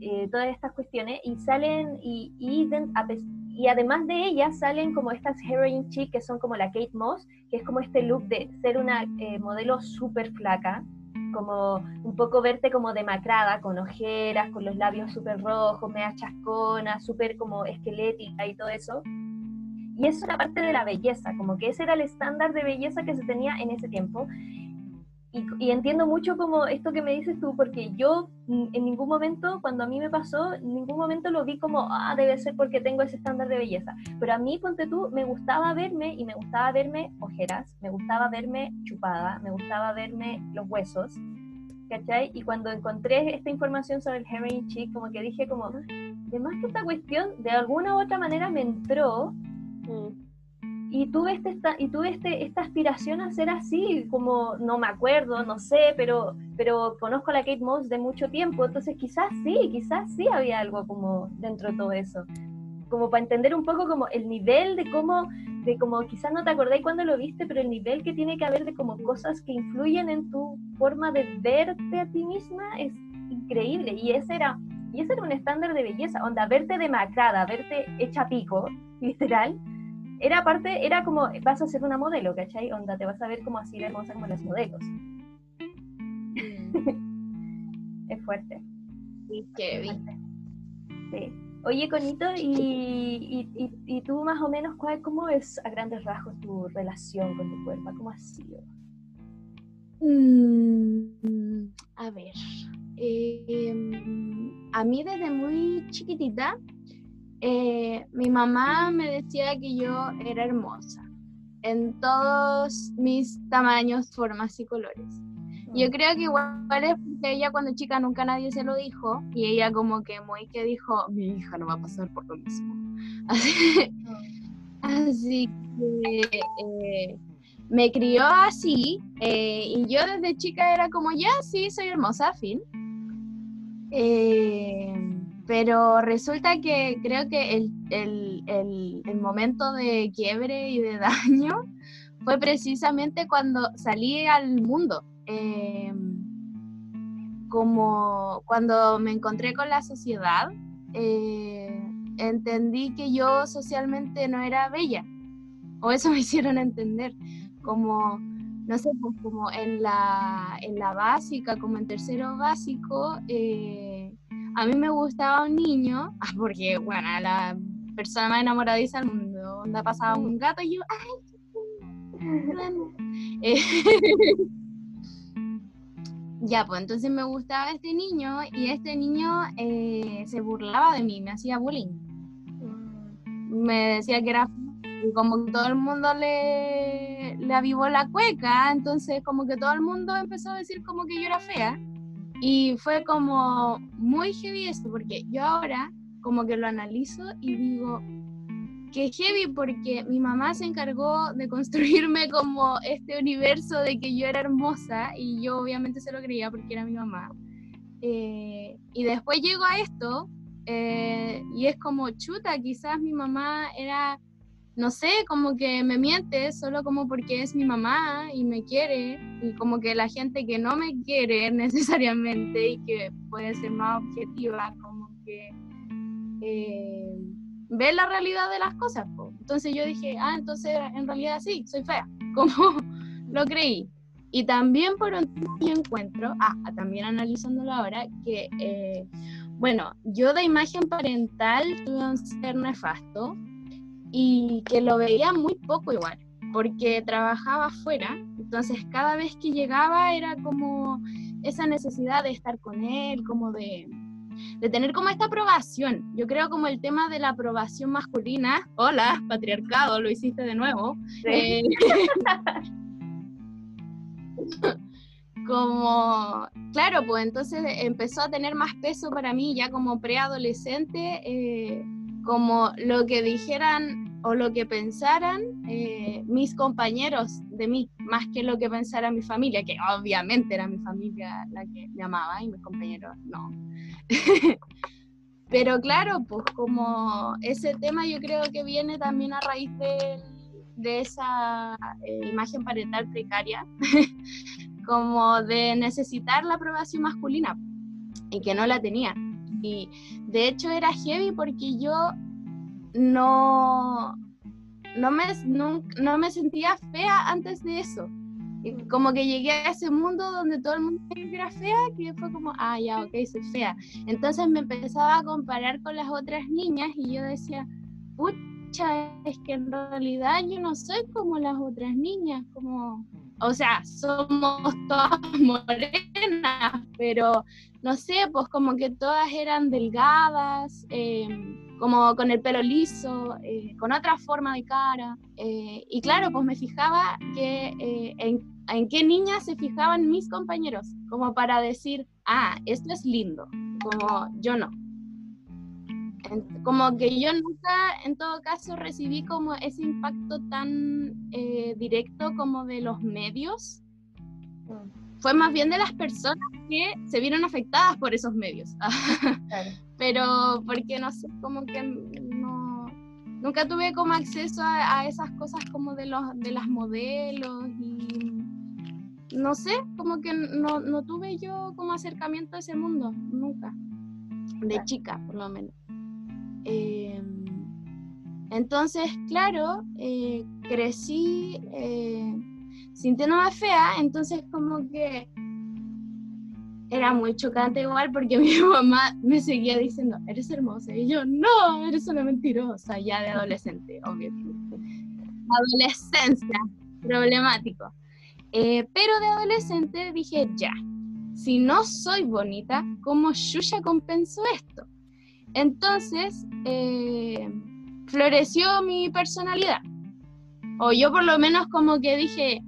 [SPEAKER 1] eh, todas estas cuestiones, y salen, y, y, a y además de ellas salen como estas heroin chic, que son como la Kate Moss, que es como este look de ser una eh, modelo súper flaca, como un poco verte como demacrada, con ojeras, con los labios súper rojos, media chascona, súper como esquelética y todo eso. Y eso era parte de la belleza, como que ese era el estándar de belleza que se tenía en ese tiempo. Y, y entiendo mucho como esto que me dices tú, porque yo mm, en ningún momento, cuando a mí me pasó, en ningún momento lo vi como, ah, debe ser porque tengo ese estándar de belleza. Pero a mí, ponte tú, me gustaba verme y me gustaba verme ojeras, me gustaba verme chupada, me gustaba verme los huesos, ¿cachai? Y cuando encontré esta información sobre el heroin chic, como que dije como, de más que esta cuestión, de alguna u otra manera me entró
[SPEAKER 3] Mm.
[SPEAKER 1] Y tuve, este, esta, y tuve este, esta aspiración a ser así, como no me acuerdo, no sé, pero, pero conozco a la Kate Moss de mucho tiempo, entonces quizás sí, quizás sí había algo como dentro de todo eso. Como para entender un poco como el nivel de cómo, de como quizás no te acordáis cuando lo viste, pero el nivel que tiene que haber de como cosas que influyen en tu forma de verte a ti misma es increíble. Y ese era, y ese era un estándar de belleza, onda, verte demacrada, verte hecha pico, literal era parte, era como, vas a ser una modelo, ¿cachai? Onda, te vas a ver como así de hermosa como las modelos. Mm. es fuerte.
[SPEAKER 2] Sí, qué bien.
[SPEAKER 1] Sí. Oye, Conito, y, y, y, tú más o menos, cuál, ¿cómo es a grandes rasgos tu relación con tu cuerpo? ¿Cómo ha sido?
[SPEAKER 2] Mm, a ver, em, a mí desde muy chiquitita eh, mi mamá me decía que yo era hermosa en todos mis tamaños, formas y colores. Yo creo que igual es porque ella cuando chica nunca nadie se lo dijo y ella como que muy que dijo, mi hija no va a pasar por lo mismo. Así, que eh, me crió así eh, y yo desde chica era como, ya, sí, soy hermosa, fin. Eh, pero resulta que creo que el, el, el, el, momento de quiebre y de daño fue precisamente cuando salí al mundo. Eh, como cuando me encontré con la sociedad, eh, entendí que yo socialmente no era bella, o eso me hicieron entender, como, no sé, pues como en la, en la básica, como en tercero básico, eh, a mí me gustaba un niño, porque, bueno, la persona más enamoradiza del mundo, donde pasaba un gato y yo, ¡ay! Eh, ya, pues entonces me gustaba este niño y este niño eh, se burlaba de mí, me hacía bullying. Me decía que era como todo el mundo le, le avivó la cueca, entonces como que todo el mundo empezó a decir como que yo era fea. Y fue como muy heavy esto, porque yo ahora como que lo analizo y digo que heavy porque mi mamá se encargó de construirme como este universo de que yo era hermosa y yo obviamente se lo creía porque era mi mamá. Eh, y después llego a esto eh, y es como chuta, quizás mi mamá era no sé, como que me miente solo como porque es mi mamá y me quiere, y como que la gente que no me quiere necesariamente y que puede ser más objetiva, como que eh, ve la realidad de las cosas. Entonces yo dije, ah, entonces en realidad sí, soy fea, como lo creí. Y también por un encuentro, ah, también analizándolo ahora, que, eh, bueno, yo de imagen parental tuve un ser nefasto, y que lo veía muy poco igual, porque trabajaba afuera, entonces cada vez que llegaba era como esa necesidad de estar con él, como de, de tener como esta aprobación. Yo creo como el tema de la aprobación masculina, hola, patriarcado, lo hiciste de nuevo. Eh, como, claro, pues entonces empezó a tener más peso para mí ya como preadolescente. Eh, como lo que dijeran o lo que pensaran eh, mis compañeros de mí, más que lo que pensara mi familia, que obviamente era mi familia la que me amaba y mis compañeros no. Pero claro, pues como ese tema yo creo que viene también a raíz de, de esa eh, imagen parental precaria, como de necesitar la aprobación masculina y que no la tenía. Y de hecho era heavy porque yo no, no, me, no, me sentía fea antes de eso. como que llegué a ese mundo donde todo el mundo era fea, que fue como, ah, ya, ok, soy fea. Entonces me empezaba a comparar con las otras niñas y yo decía, pucha, es que en realidad yo no soy como las otras niñas, como, o sea, somos todas morenas, pero no sé, pues como que todas eran delgadas, em, como con el pelo liso, eh, con otra forma de cara. Eh, y claro, pues me fijaba que eh, en, qué niñas se fijaban mis compañeros, como para decir, ah, esto es lindo, como yo no. como que yo nunca, en todo caso, recibí como ese impacto tan eh, directo como de los medios. Mm. Fue más bien de las personas que se vieron afectadas por esos medios. Pero porque no sé, como que no, nunca tuve como acceso a, esas cosas como de, los, de las modelos y no sé, como que no, no tuve yo como acercamiento a ese mundo, nunca. De chica, por lo menos. Em, entonces, claro, eh, crecí eh, sintiéndome fea, entonces como que era muy chocante igual porque mi mamá me seguía diciendo, eres hermosa, y yo, no, eres una mentirosa, ya de adolescente, obviamente. Adolescencia, problemático. Eh, pero de adolescente dije, ya, si no soy bonita, ¿cómo Yuya compensó esto? Entonces, eh, floreció mi personalidad. O yo por lo menos como que dije,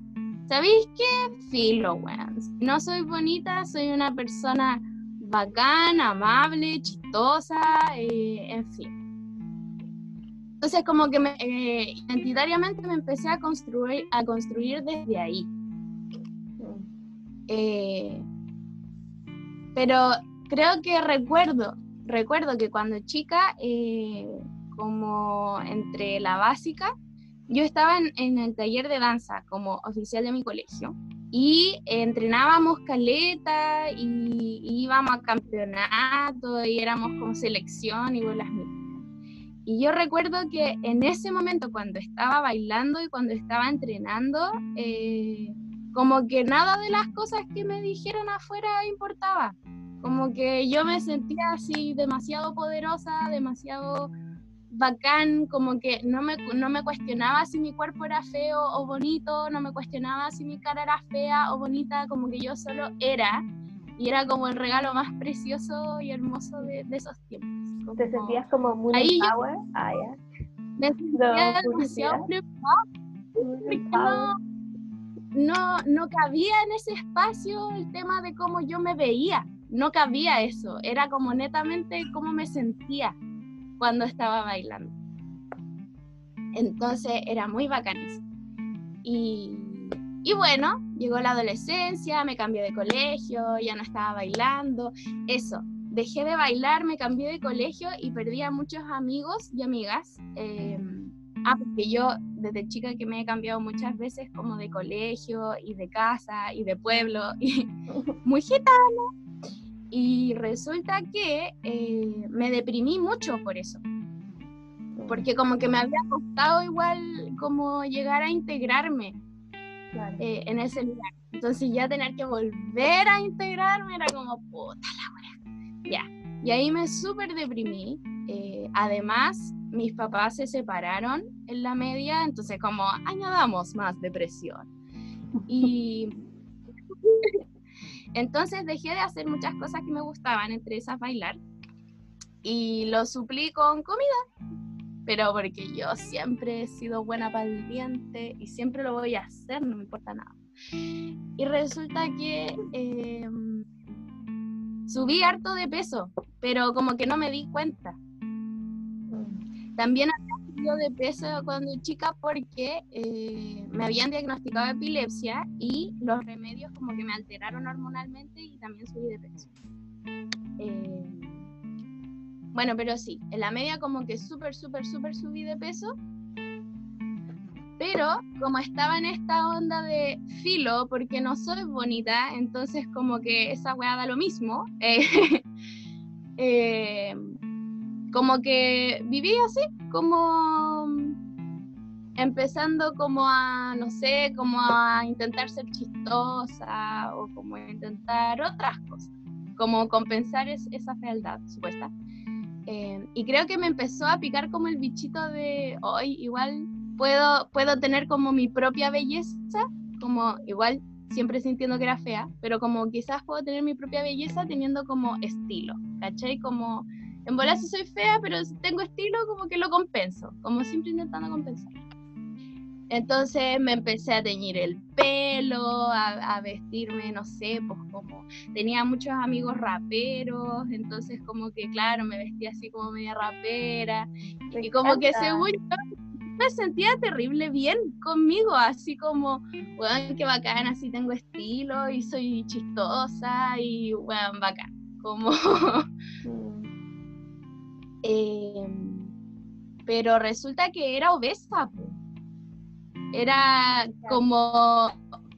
[SPEAKER 2] ¿sabéis qué? Filo, weón. No soy bonita, soy una persona bacana, amable, chistosa, eh, en fin. Entonces como que eh, identitariamente me empecé a construir, a construir desde ahí. pero creo que recuerdo recuerdo que cuando chica, eh, como entre la básica, yo estaba en, el taller de danza como oficial de mi colegio y entrenábamos caleta y, íbamos a campeonato y éramos como selección y bolas mismas. Y yo recuerdo que en ese momento cuando estaba bailando y cuando estaba entrenando, eh, como que nada de las cosas que me dijeron afuera importaba. Como que yo me sentía así demasiado poderosa, demasiado bacán, como que no me, no me cuestionaba si mi cuerpo era feo o bonito, no me cuestionaba si mi cara era fea o bonita, como que yo solo era. Y era como el regalo más precioso y hermoso de, esos tiempos.
[SPEAKER 1] ¿Te sentías como muy power? ah, ya.
[SPEAKER 2] Me sentía demasiado no, no, no cabía en ese espacio el tema de cómo yo me veía no cabía eso, era como netamente cómo me sentía cuando estaba bailando. Entonces era muy bacán Y, y bueno, llegó la adolescencia, me cambié de colegio, ya no estaba bailando, eso. Dejé de bailar, me cambié de colegio y perdí a muchos amigos y amigas. Em, ah, porque yo desde chica que me he cambiado muchas veces como de colegio y de casa y de pueblo y muy gitano y resulta que eh, me deprimí mucho por eso. Porque como que me había costado igual como llegar a integrarme eh, en ese lugar. Entonces ya tener que volver a integrarme era como, puta la wea. Ya. Y ahí me súper deprimí. Eh, además, mis papás se separaron en la media, entonces como añadamos más depresión. Y entonces dejé de hacer muchas cosas que me gustaban, entre esas bailar, y lo suplí con comida. Pero porque yo siempre he sido buena para el diente y siempre lo voy a hacer, no me importa nada. Y resulta que em, subí harto de peso, pero como que no me di cuenta. También de peso cuando chica porque eh, me habían diagnosticado epilepsia y los remedios como que me alteraron hormonalmente y también subí de peso. Eh, bueno, pero sí, en la media como que súper, súper, súper subí de peso. Pero como estaba en esta onda de filo, porque no soy bonita, entonces como que esa weá da lo mismo. Eh, como que viví así, como empezando como a, no sé, como a intentar ser chistosa o como a intentar otras cosas, como compensar esa fealdad supuesta. Eh, y creo que me empezó a picar como el bichito de hoy, igual puedo, puedo tener como mi propia belleza, como igual siempre sintiendo que era fea, pero como quizás puedo tener mi propia belleza teniendo como estilo, ¿cachai? Como en bola soy fea, pero si tengo estilo, como que lo compenso, como siempre intentando compensar. Entonces me empecé a teñir el pelo, a, vestirme, no sé, pues como tenía muchos amigos raperos, entonces como que claro, me vestía así como media rapera. Y como que según yo me sentía terrible bien conmigo, así como, weón, qué bacán, así tengo estilo y soy chistosa y weón, bacán, como... Em, pero resulta que era obesa, era como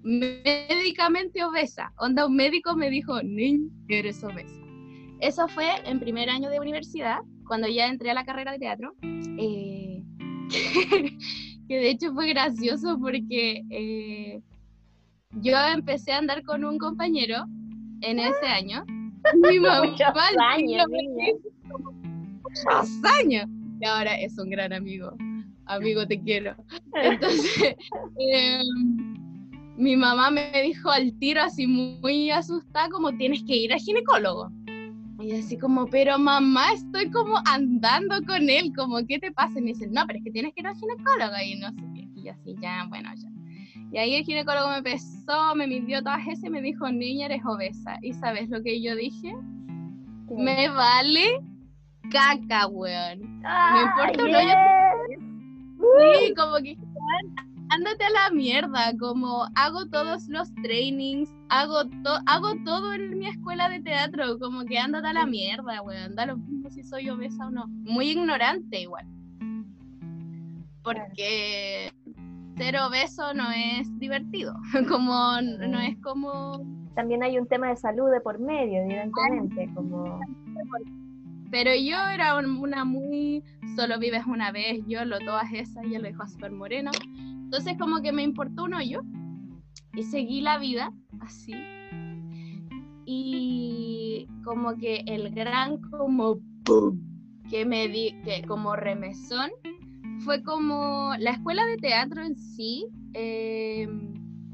[SPEAKER 2] médicamente obesa. Onda, un médico me dijo, niña, eres obesa. Eso fue en primer año de universidad, cuando ya entré a la carrera de teatro. Eh, que de hecho fue gracioso porque eh, yo empecé a andar con un compañero en ese año. Mi mamá
[SPEAKER 1] años,
[SPEAKER 2] muchos años. Y ahora es un gran amigo amigo, te quiero. Entonces, em, mi mamá me dijo al tiro así muy asustada, como tienes que ir al ginecólogo. Y así como, pero mamá, estoy como andando con él, como, ¿qué te pasa? Y me dice, no, pero es que tienes que ir al ginecólogo. Y no sé qué. Y yo así, ya, bueno, ya. Y ahí el ginecólogo me pesó, me midió todas esas y me dijo, niña, eres obesa. ¿Y sabes lo que yo dije? Me vale caca, weón. me importa un hoyo Sí, como que ándate a la mierda, como hago todos los trainings, hago, hago todo en mi escuela de teatro, como que ándate a la mierda, weón, da lo mismo si soy obesa o no. Muy ignorante igual. Porque ser obeso no es divertido, como no es como...
[SPEAKER 1] También hay un tema de salud de por medio, evidentemente, como...
[SPEAKER 2] Pero yo era una muy, solo vives una vez, yo lo todas esas, ya lo dejó súper moreno. Entonces como que me importó un hoyo y seguí la vida así. Y como que el gran como que me di, que como remesón, fue como la escuela de teatro en sí. Eh,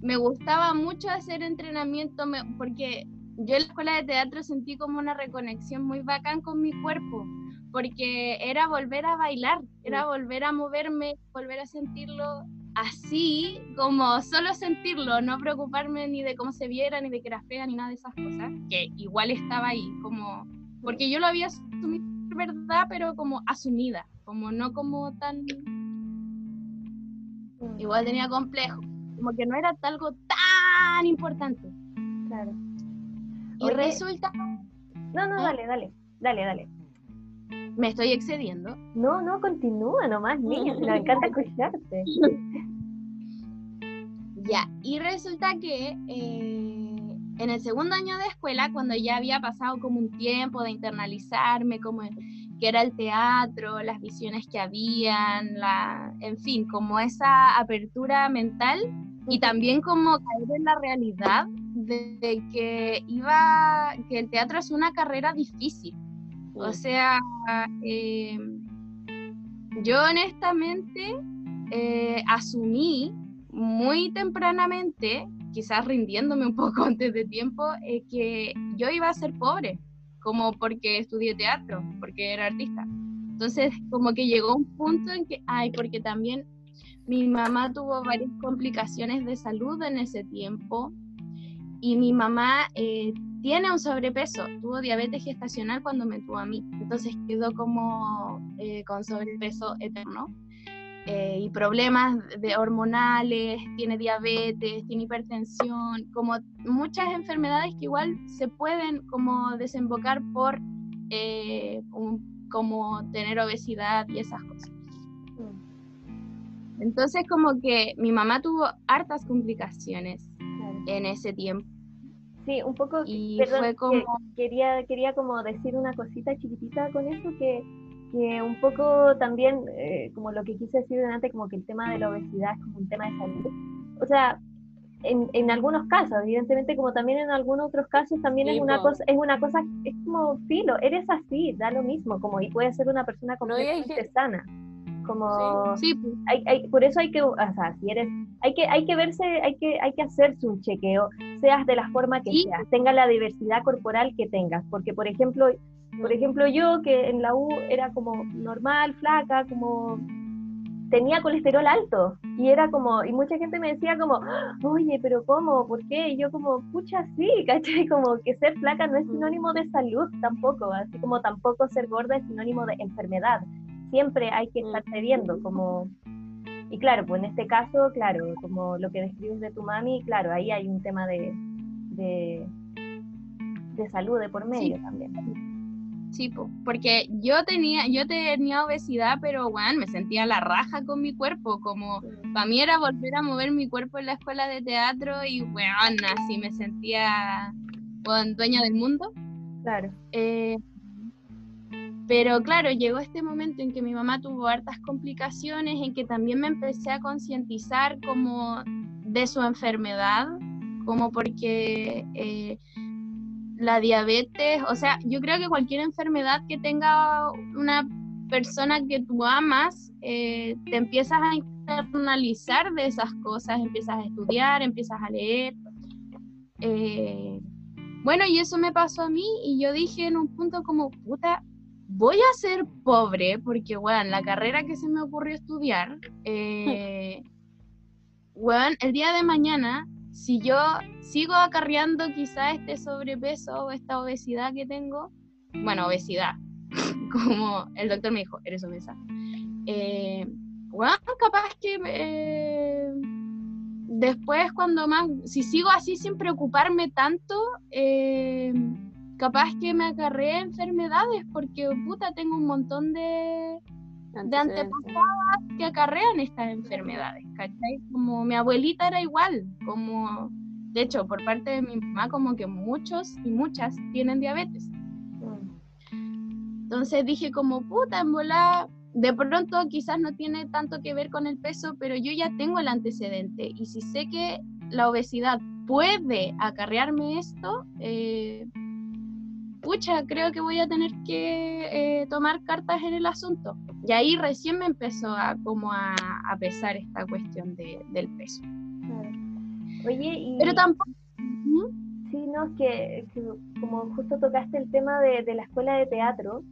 [SPEAKER 2] me gustaba mucho hacer entrenamiento porque yo en la escuela de teatro sentí como una reconexión muy bacán con mi cuerpo, porque era volver a bailar, era volver a moverme, volver a sentirlo así, como solo sentirlo, no preocuparme ni de cómo se viera, ni de que era fea, ni nada de esas cosas, que igual estaba ahí, como, porque yo lo había asumido verdad, pero como asumida, como no como tan... Igual tenía complejo, como que no era algo tan importante.
[SPEAKER 1] Claro.
[SPEAKER 2] Y resulta...
[SPEAKER 1] No, no,
[SPEAKER 2] ¿Ah?
[SPEAKER 1] dale, dale, dale, dale.
[SPEAKER 2] Me estoy excediendo.
[SPEAKER 1] No, no, continúa nomás, niña, me encanta escucharte.
[SPEAKER 2] Ya, y resulta que eh, en el segundo año de escuela, cuando ya había pasado como un tiempo de internalizarme, como que era el teatro, las visiones que habían, la, en fin, como esa apertura mental y también como caer en la realidad de, que iba, que el teatro es una carrera difícil. O sea, eh, yo honestamente eh, asumí muy tempranamente, quizás rindiéndome un poco antes de tiempo, eh, que yo iba a ser pobre, como porque estudié teatro, porque era artista. Entonces, como que llegó un punto en que, ay, porque también mi mamá tuvo varias complicaciones de salud en ese tiempo y mi mamá eh, tiene un sobrepeso, tuvo diabetes gestacional cuando me tuvo a mí, entonces quedó como eh, con sobrepeso eterno eh, y problemas de hormonales, tiene diabetes, tiene hipertensión, como muchas enfermedades que igual se pueden como desembocar por como tener obesidad y esas cosas. Entonces como que mi mamá tuvo hartas complicaciones en ese tiempo.
[SPEAKER 1] Sí, un poco,
[SPEAKER 2] y
[SPEAKER 1] perdón,
[SPEAKER 2] fue como...
[SPEAKER 1] que- quería, quería como decir una cosita chiquitita con eso, que, que un poco también, eh, como lo que quise decir antes, como que el tema de la obesidad es como un tema de salud. O sea, en, en algunos casos, evidentemente, como también en algunos otros casos, también
[SPEAKER 3] Sí,
[SPEAKER 1] es una
[SPEAKER 3] po.
[SPEAKER 1] cosa, es una cosa, es como filo, eres así, da lo mismo, como y puede ser una persona
[SPEAKER 3] No, y hay
[SPEAKER 1] completamente
[SPEAKER 3] gente-
[SPEAKER 1] sana. Como
[SPEAKER 2] Sí, pues,
[SPEAKER 1] hay, hay- por eso hay que, o sea, si eres, hay que, hay que verse, hay que, hay que hacerse un chequeo, seas de la forma que
[SPEAKER 2] Sí.
[SPEAKER 1] seas, tenga la diversidad corporal que tengas, porque por ejemplo, por ejemplo yo que en la U era como normal, flaca, como tenía colesterol alto y era como, y mucha gente me decía como, oye, pero ¿cómo? ¿Por qué? Y yo como, pucha, sí, ¿cachai? Como que ser flaca no es sinónimo de salud tampoco, así como tampoco ser gorda es sinónimo de enfermedad. Siempre hay que estarse viendo, como... Y claro, pues en este caso, claro, como lo que describes de tu mami, claro, ahí hay un tema de, de, salud de por medio también.
[SPEAKER 2] Sí, porque yo tenía, yo tenía obesidad, pero bueno, me sentía la raja con mi cuerpo, como para mí era volver a mover mi cuerpo en la escuela de teatro y bueno, así me sentía dueña del mundo.
[SPEAKER 1] Claro.
[SPEAKER 2] Eh, pero claro, llegó este momento en que mi mamá tuvo hartas complicaciones, en que también me empecé a concientizar como de su enfermedad, como porque eh, la diabetes, o sea, yo creo que cualquier enfermedad que tenga una persona que tú amas, eh, te empiezas a internalizar de esas cosas, empiezas a estudiar, empiezas a leer. Eh, bueno, y eso me pasó a mí y yo dije en un punto como, puta, voy a ser pobre porque, bueno, la carrera que se me ocurrió estudiar, eh, bueno, el día de mañana si yo sigo acarreando quizá este sobrepeso o esta obesidad que tengo, bueno, obesidad, como el doctor me dijo, eres obesa, eh, bueno, capaz que eh, después cuando más, si sigo así sin preocuparme tanto, eh, capaz que me acarree enfermedades porque puta tengo un montón de de antepasadas que acarrean estas enfermedades, ¿cachai? Como mi abuelita era igual, como, de hecho, por parte de mi mamá, como que muchos y muchas tienen diabetes. Entonces dije como, puta, en volá, de pronto quizás no tiene tanto que ver con el peso, pero yo ya tengo el antecedente y si sé que la obesidad puede acarrearme esto, eh, pucha, creo que voy a tener que eh, tomar cartas en el asunto. Y ahí recién me empezó a como a, pesar esta cuestión del peso.
[SPEAKER 1] Oye, y...
[SPEAKER 2] Pero tampoco...
[SPEAKER 1] Sí, no, es que, como justo tocaste el tema de, la escuela de teatro,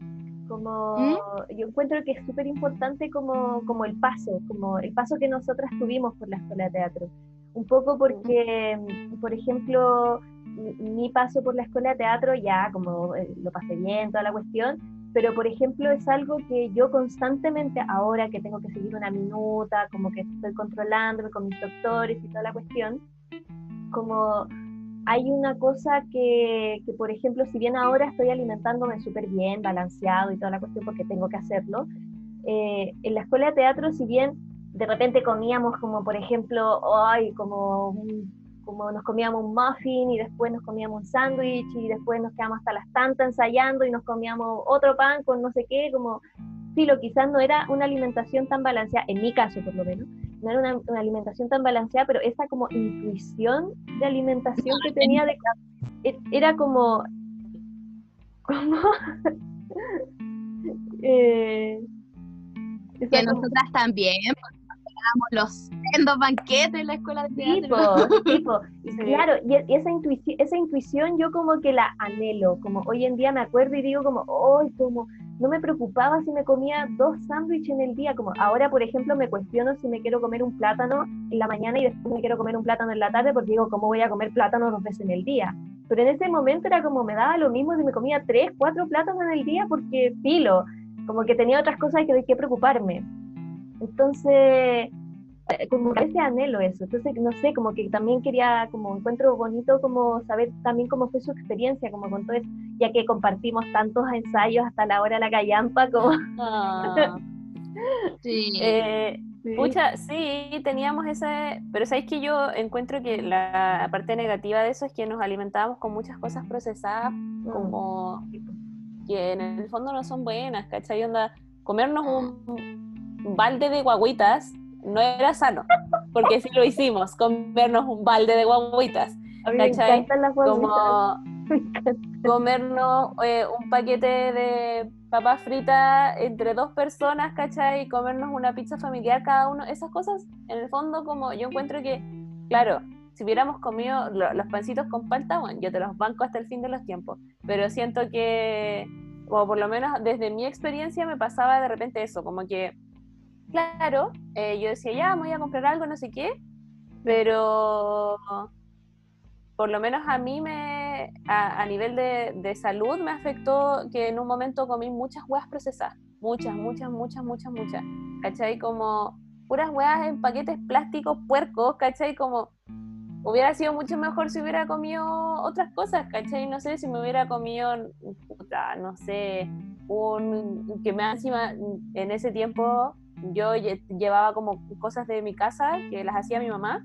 [SPEAKER 1] como ¿Mm? yo encuentro que es súper importante como, como el paso, como el paso que nosotras tuvimos por la escuela de teatro. Un poco porque, por ejemplo, mi paso por la escuela de teatro ya como eh, lo pasé bien, toda la cuestión, pero por ejemplo es algo que yo constantemente, ahora que tengo que seguir una minuta, como que estoy controlándome con mis doctores y toda la cuestión, como hay una cosa que, que por ejemplo, si bien ahora estoy alimentándome súper bien, balanceado y toda la cuestión porque tengo que hacerlo, eh, en la escuela de teatro, si bien de repente comíamos como por ejemplo, hoy como un como nos comíamos un muffin y después nos comíamos un sándwich y después nos quedamos hasta las tantas ensayando y nos comíamos otro pan con no sé qué, como, sí, lo quizás no era una alimentación tan balanceada, en mi caso por lo menos, no era una, alimentación tan balanceada, pero esa como intuición de alimentación que tenía de e, era como, como,
[SPEAKER 2] eh, que nosotras también, los sendos banquetes en la escuela de teatro.
[SPEAKER 1] Tipo, tipo. Y claro, y esa intuición, esa intuición yo como que la anhelo, como hoy en día me acuerdo y digo como, hoy como no me preocupaba si me comía dos sándwiches en el día, como ahora por ejemplo me cuestiono si me quiero comer un plátano en la mañana y después me quiero comer un plátano en la tarde porque digo, ¿cómo voy a comer plátano dos veces en el día? Pero en ese momento era como me daba lo mismo si me comía tres, cuatro plátanos en el día porque filo, como que tenía otras cosas que hay que preocuparme. Entonces, eh, como ese anhelo eso. Entonces, no sé, como que también quería, como encuentro bonito como saber también cómo fue su experiencia, como con todo eso, ya que compartimos tantos ensayos hasta la hora de la callampa, como...
[SPEAKER 3] Ah. sí. Eh, sí. teníamos ese, pero sabéis que yo encuentro que la parte negativa de eso es que nos alimentábamos con muchas cosas procesadas, mm. como que en el fondo no son buenas, ¿cachai? Onda, comernos un balde de guaguitas no era sano, porque si lo hicimos, comernos un balde de guaguitas. ¿cachai? Como comernos eh, un paquete de papas fritas entre dos personas, ¿cachai? Comernos una pizza familiar cada uno. Esas cosas, en el fondo, como yo encuentro que, claro, si hubiéramos comido los pancitos con palta, bueno, yo te los banco hasta el fin de los tiempos. Pero siento que, o por lo menos desde mi experiencia, me pasaba de repente eso, como que claro, eh, yo decía, ya, voy a comprar algo, no sé qué, pero por lo menos a mí me, a, nivel de, salud me afectó que en un momento comí muchas huevas procesadas, muchas, muchas, muchas, muchas, muchas, ¿cachai? Como puras huevas en paquetes plásticos puercos, ¿cachai? Como hubiera sido mucho mejor si hubiera comido otras cosas, ¿cachai? No sé, si me hubiera comido, puta, no sé, un, que me encima en ese tiempo yo llevaba como cosas de mi casa que las hacía mi mamá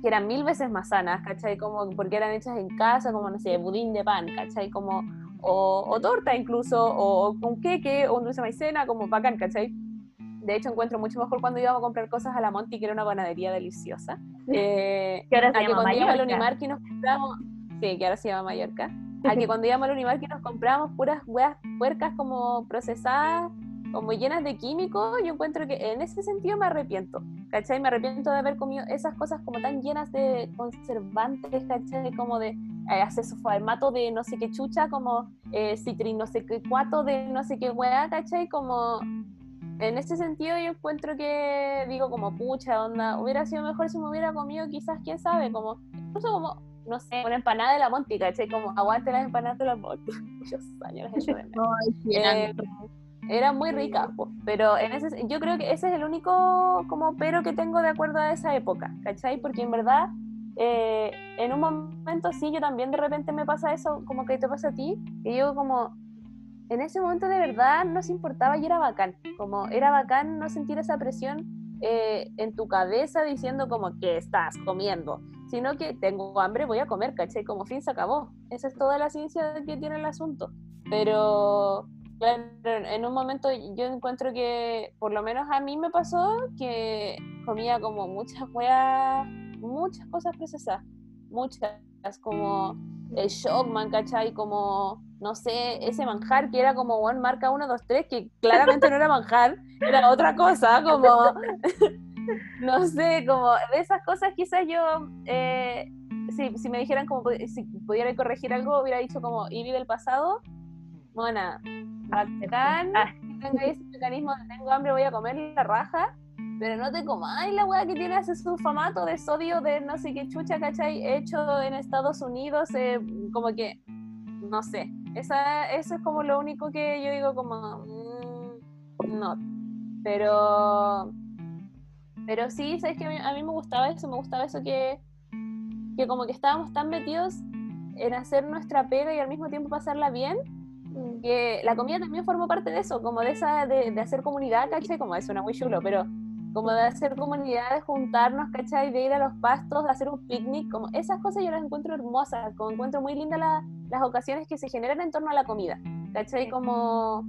[SPEAKER 3] que eran mil veces más sanas, ¿cachai? Como porque eran hechas en casa, como, no sé, budín de pan, ¿cachai? Como, o, torta incluso, o, un queque, o un dulce maicena, como bacán, ¿cachai? De hecho, encuentro mucho mejor cuando íbamos a comprar cosas a la Monti, que era una panadería deliciosa. Eh, que ahora se llama cuando íbamos al Unimark y nos compramos, sí, que ahora se llama Mallorca, a que cuando íbamos al Unimark y nos compramos puras hueas puercas como procesadas como llenas de químicos, yo encuentro que en ese sentido me arrepiento, ¿cachai? Me arrepiento de haber comido esas cosas como tan llenas de conservantes, ¿cachai? Como de eh, mato de no sé qué chucha, como eh, citrin no sé qué cuato de no sé qué hueá, ¿cachai? Como en ese sentido yo encuentro que digo como pucha onda, hubiera sido mejor si me hubiera comido quizás, quién sabe, como incluso como no sé, una empanada de la Monti, ¿cachai? Como aguante las empanadas de la Monti. Muchos años hecho de era muy rica, pero en ese, yo creo que ese es el único como pero que tengo de acuerdo a esa época, ¿cachai? Porque en verdad, eh, en un momento sí, yo también de repente me pasa eso, como que te pasa a ti, y yo como, en ese momento de verdad no se importaba y era bacán, como era bacán no sentir esa presión eh, en tu cabeza diciendo como que estás comiendo, sino que tengo hambre, voy a comer, ¿cachai? Como fin se acabó. Esa es toda la ciencia que tiene el asunto. Pero Claro, en un momento yo encuentro que, por lo menos a mí me pasó, que comía como muchas weas, muchas cosas procesadas, muchas, como el Shockman, ¿cachai? Como, no sé, ese manjar que era como One Marca 1, 2, 3, que claramente no era manjar, era otra cosa, como, no sé, como de esas cosas quizás yo, eh, si, si, me dijeran como si pudiera corregir algo, hubiera dicho como Ivy del pasado, bueno, bacán, ah. tengo ese mecanismo de tengo hambre, voy a comer la raja, pero no te comáis la weá que tiene ese sulfamato de sodio de no sé qué chucha, ¿cachai? Hecho en Estados Unidos, eh, como que, no sé, esa, eso es como lo único que yo digo como, mm, no, pero, pero sí, sabes que a mí, me gustaba eso, me gustaba eso que, que como que estábamos tan metidos en hacer nuestra pega y al mismo tiempo pasarla bien, que la comida también formó parte de eso, como de esa, de, de hacer comunidad, ¿cachai? Como es suena muy chulo, pero como de hacer comunidad, de juntarnos, ¿cachai? De ir a los pastos, de hacer un picnic, como esas cosas yo las encuentro hermosas, como encuentro muy lindas las ocasiones que se generan en torno a la comida, ¿cachai? Como,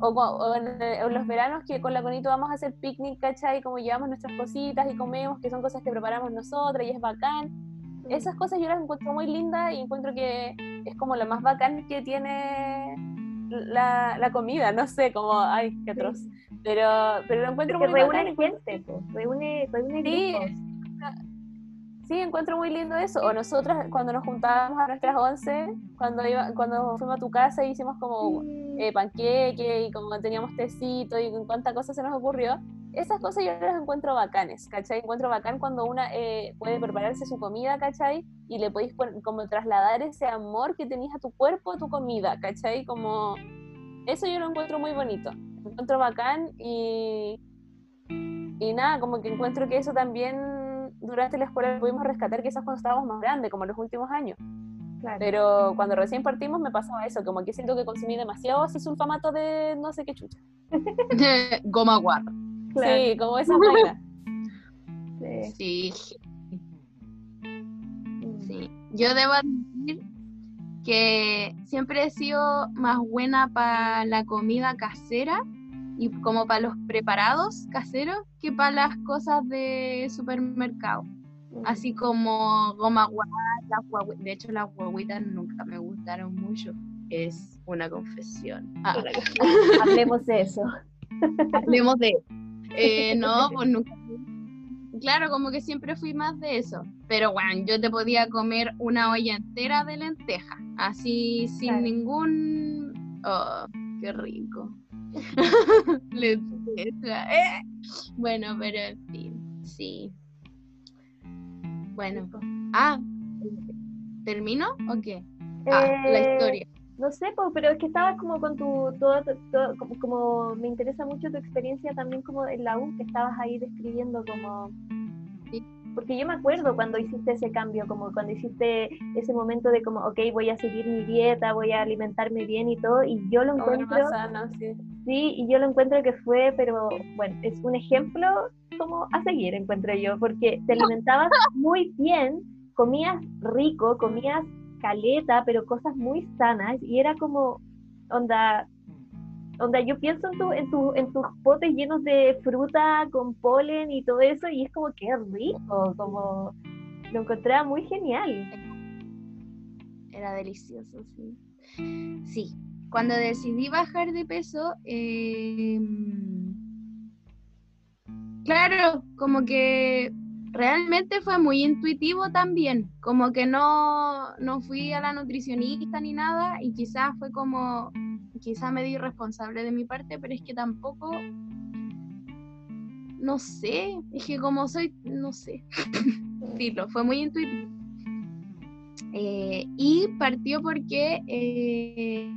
[SPEAKER 3] o, en, los veranos que con la Conito vamos a hacer picnic, ¿cachai? Como llevamos nuestras cositas y comemos, que son cosas que preparamos nosotras y es bacán. Esas cosas yo las encuentro muy lindas y encuentro que es como lo más bacán que tiene la, la comida, no sé, como, ay, qué atroz. Pero, pero lo encuentro muy
[SPEAKER 1] reúne gente, reúne, reúne
[SPEAKER 3] sí, sí, encuentro muy lindo eso. O nosotras cuando nos juntábamos a nuestras once, cuando, iba, cuando fuimos a tu casa y hicimos como eh, panqueque y como teníamos tecito y cuánta cosa se nos ocurrió, esas cosas yo las encuentro bacanes, ¿cachai? Encuentro bacán cuando una eh, puede prepararse su comida, ¿cachai? Y le podéis como trasladar ese amor que tenías a tu cuerpo a tu comida, ¿cachai? Como eso yo lo encuentro muy bonito, lo encuentro bacán y, y nada, como que encuentro que eso también durante la escuela pudimos rescatar quizás cuando estábamos más grandes, como en los últimos años. Pero cuando recién partimos me pasaba eso, como que siento que consumí demasiado así sulfamato de no sé qué chucha.
[SPEAKER 2] Goma
[SPEAKER 3] Sí, como esa vaina.
[SPEAKER 2] Sí. sí. Yo debo decir que siempre he sido más buena para la comida casera y como para los preparados caseros que para las cosas de supermercado. Mm. Así como goma guada, de hecho las guaguitas nunca me gustaron mucho. Es una confesión.
[SPEAKER 1] Ah. Hablemos de eso.
[SPEAKER 2] Hablemos de eso. Eh, no, pues nunca. Claro, como que siempre fui más de eso. Pero bueno, yo te podía comer una olla entera de lenteja, así sin ningún. Oh, qué rico. Lenteja, eh. Bueno, pero en fin, sí. Bueno, ah, ¿termino o qué? Ah, la
[SPEAKER 1] Eh,
[SPEAKER 2] historia.
[SPEAKER 1] No sé, po, pero es que estabas como con tu, todo, todo- como, como me interesa mucho tu experiencia también como en la U, que estabas ahí describiendo como...
[SPEAKER 2] Sí.
[SPEAKER 1] Porque yo me acuerdo cuando hiciste ese cambio, como cuando hiciste ese momento de como, ok, voy a seguir mi dieta, voy a alimentarme bien y todo, y yo lo encuentro,
[SPEAKER 3] más sano, sí.
[SPEAKER 1] sí, y yo lo encuentro que fue, pero bueno, es un ejemplo como a seguir, encuentro yo, porque te alimentabas muy bien, comías rico, comías caleta, pero cosas muy sanas, y era como, onda, onda, yo pienso en, tu, en, tu, en tus potes llenos de fruta con polen y todo eso, y es como que rico, como lo encontraba muy genial.
[SPEAKER 2] Era delicioso, sí. Sí, cuando decidí bajar de peso, eh, claro, como que realmente fue muy intuitivo también, como que no, no fui a la nutricionista ni nada y quizás fue como, quizás me di irresponsable de mi parte, pero es que tampoco, no sé, es que como soy, no sé, Filo, fue muy intuitivo. Eh, y partió porque eh,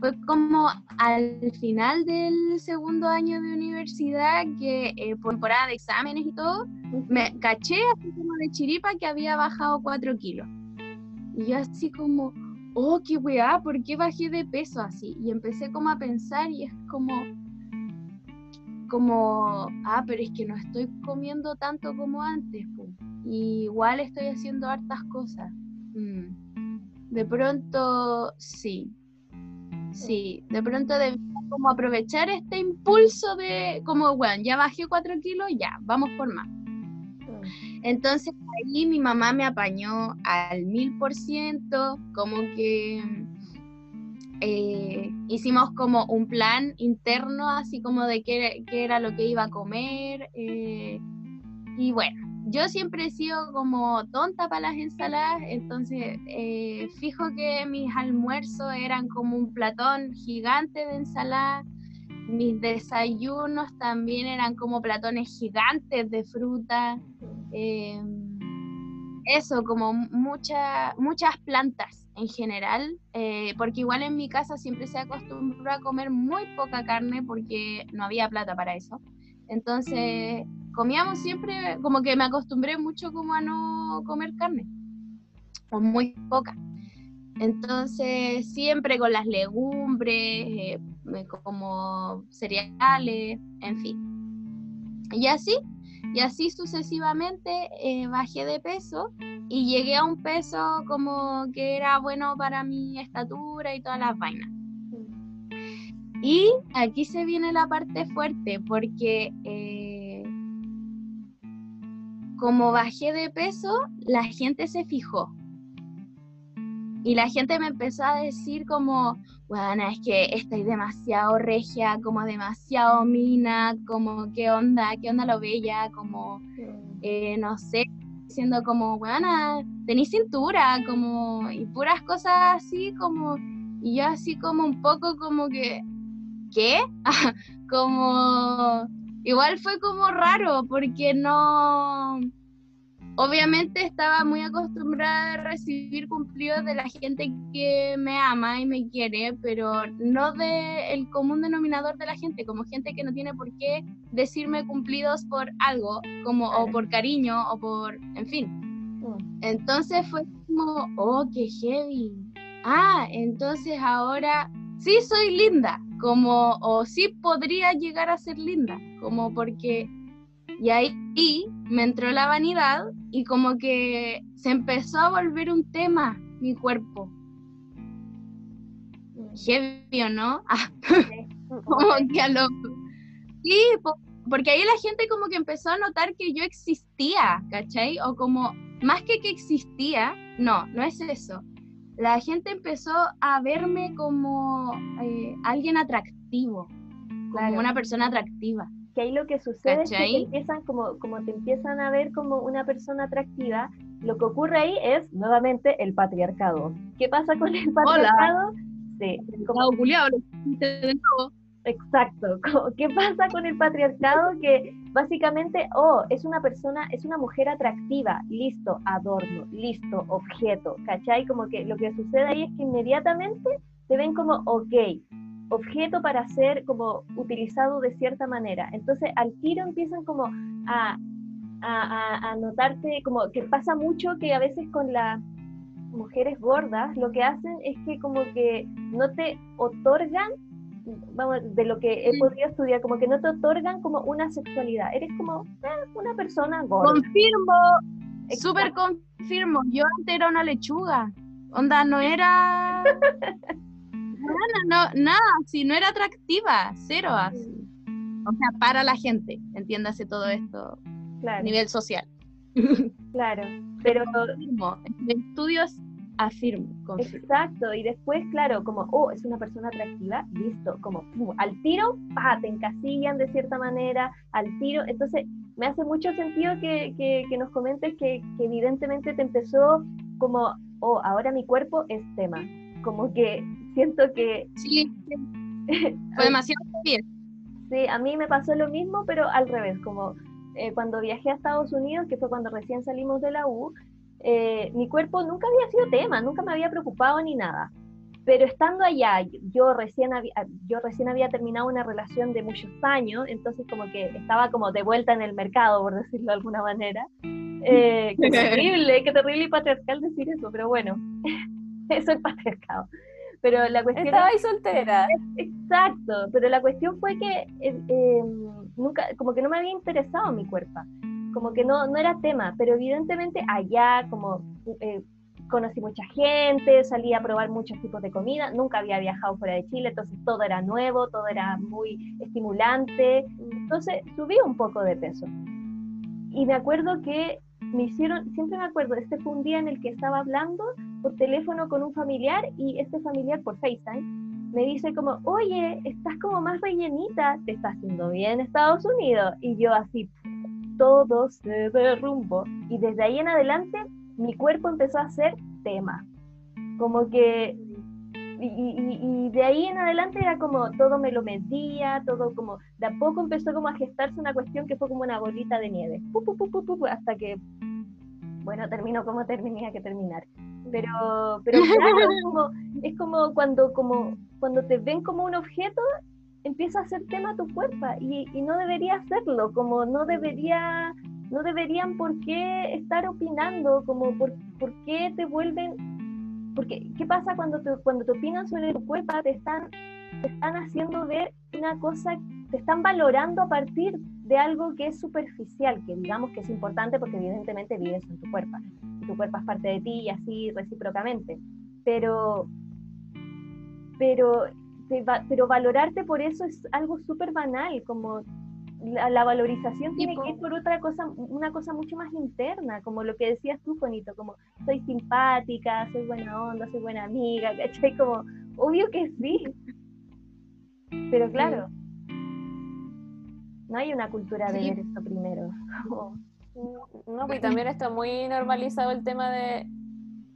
[SPEAKER 2] fue como al final del segundo año de universidad que eh, por temporada de exámenes y todo, me caché así como de chiripa que había bajado 4 kilos. Y así como, oh, qué weá, ¿por qué bajé de peso así? Y empecé como a pensar y es como, como, ah, pero es que no estoy comiendo tanto como antes. Y igual estoy haciendo hartas cosas. Mm. De pronto, sí. Sí, de pronto debía como aprovechar este impulso de, como, bueno, ya bajé 4 kilos, ya, vamos por más. Entonces ahí mi mamá me apañó al mil por ciento, como que eh, hicimos como un plan interno, así como de qué, qué era lo que iba a comer. eh, y bueno, yo siempre he sido como tonta para las ensaladas, entonces eh, fijo que mis almuerzos eran como un platón gigante de ensalada. Mis desayunos también eran como platones gigantes de fruta. eh, eso, como mucha- muchas plantas en general, eh, porque igual en mi casa siempre se acostumbró a comer muy poca carne porque no había plata para eso. Entonces, comíamos siempre, como que me acostumbré mucho como a no comer carne, o muy poca. Entonces, siempre con las legumbres, eh, me- como cereales, en fin. Y así, y así sucesivamente eh, bajé de peso y llegué a un peso como que era bueno para mi estatura y todas las vainas. Y aquí se viene la parte fuerte porque eh, como bajé de peso, la gente se fijó. Y la gente me empezó a decir como, bueno, es que estoy demasiado regia, como demasiado mina, como qué onda, qué onda lo bella, como, eh, no sé, diciendo como, bueno, tenés cintura, como, y puras cosas así, como, y yo así como un poco como que, ¿qué? como, igual fue como raro, porque no, obviamente estaba muy acostumbrada a recibir cumplidos de la gente que me ama y me quiere, pero no de el común denominador de la gente, como gente que no tiene por qué decirme cumplidos por algo, como o por cariño o por, en fin. Entonces fue como, oh, qué heavy. Ah, entonces ahora sí soy linda, como, o sí podría llegar a ser linda, como porque, y ahí me entró la vanidad y como que se empezó a volver un tema mi cuerpo. Heavy, ¿o no? Ah, como que a lo... Sí, po- porque ahí la gente como que empezó a notar que yo existía, ¿cachai? O como, más que que existía, no, no es eso. La gente empezó a verme como eh, alguien atractivo,
[SPEAKER 1] Claro.
[SPEAKER 2] como una persona atractiva.
[SPEAKER 1] que ahí lo que sucede es que te
[SPEAKER 2] ¿Cachai?
[SPEAKER 1] empiezan como, como te empiezan a ver como una persona atractiva lo que ocurre ahí es nuevamente el patriarcado. ¿Qué pasa con el patriarcado?
[SPEAKER 2] Sí, como...
[SPEAKER 1] Exacto. ¿Qué pasa con el patriarcado? Que básicamente, oh, es una persona, es una mujer atractiva, listo, adorno, listo, objeto, ¿cachai? Como que lo que sucede ahí es que inmediatamente te ven como, ok, objeto para ser como utilizado de cierta manera. Entonces al tiro empiezan como a, a, a, notarte, como que pasa mucho que a veces con las mujeres gordas lo que hacen es que como que no te otorgan vamos, de lo que he podido estudiar, como que no te otorgan como una sexualidad, eres como eh, una persona gorda.
[SPEAKER 2] Confirmo, súper confirmo, yo antes era una lechuga, onda, no era... nada, no, nada, si no era atractiva, cero así. O sea, para la gente, entiéndase todo esto a nivel social.
[SPEAKER 1] Claro, pero...
[SPEAKER 2] Estudios afirmo,
[SPEAKER 1] Exacto, y después, claro, como, oh, es una persona atractiva, listo, como, al tiro, pa, te encasillan de cierta manera, al tiro, entonces me hace mucho sentido que, que, nos comentes que, que, evidentemente te empezó como, oh, ahora mi cuerpo es tema, como que siento que...
[SPEAKER 2] Sí, fue demasiado bien.
[SPEAKER 1] Sí, a mí me pasó lo mismo, pero al revés, como eh, cuando viajé a Estados Unidos, que fue cuando recién salimos de la U, eh, mi cuerpo nunca había sido tema, nunca me había preocupado ni nada. Pero estando allá, yo recién, había, yo recién había terminado una relación de muchos años, entonces como que estaba como de vuelta en el mercado, por decirlo de alguna manera. Eh, qué terrible, qué terrible y patriarcal decir eso, pero bueno, eso es patriarcado. Pero la cuestión...
[SPEAKER 3] Estaba ahí soltera.
[SPEAKER 1] Exacto, pero la cuestión fue que eh, nunca, como que no me había interesado mi cuerpo como que no, no era tema, pero evidentemente allá como eh, conocí mucha gente, salí a probar muchos tipos de comida, nunca había viajado fuera de Chile, entonces todo era nuevo, todo era muy estimulante, entonces subí un poco de peso. Y me acuerdo que me hicieron, siempre me acuerdo, este fue un día en el que estaba hablando por teléfono con un familiar y este familiar por FaceTime me dice como, oye, estás como más rellenita, te está haciendo bien Estados Unidos. Y yo así, todo se derrumbó. Y desde ahí en adelante mi cuerpo empezó a ser tema. Como que... Y, de ahí en adelante era como todo me lo medía, todo como... De a poco empezó como a gestarse una cuestión que fue como una bolita de nieve. hasta que... Bueno, terminó como tenía que terminar. Pero, pero claro, es como, es como cuando, como cuando te ven como un objeto empieza a ser tema tu cuerpo y, no debería hacerlo, como no debería, no deberían por qué estar opinando, como por, por qué te vuelven, porque qué pasa cuando te, cuando te opinan sobre tu cuerpo, te están, te están haciendo ver una cosa, te están valorando a partir de algo que es superficial, que digamos que es importante porque evidentemente vives en tu cuerpo, tu cuerpo es parte de ti y así recíprocamente, pero pero pero valorarte por eso es algo súper banal, como la, valorización tiene que ir por otra cosa, una cosa mucho más interna, como lo que decías tú, Juanito, como soy simpática, soy buena onda, soy buena amiga, ¿cachai? Como, obvio que sí, pero claro, no hay una cultura de ver esto primero.
[SPEAKER 3] no, pues también está muy normalizado el tema de,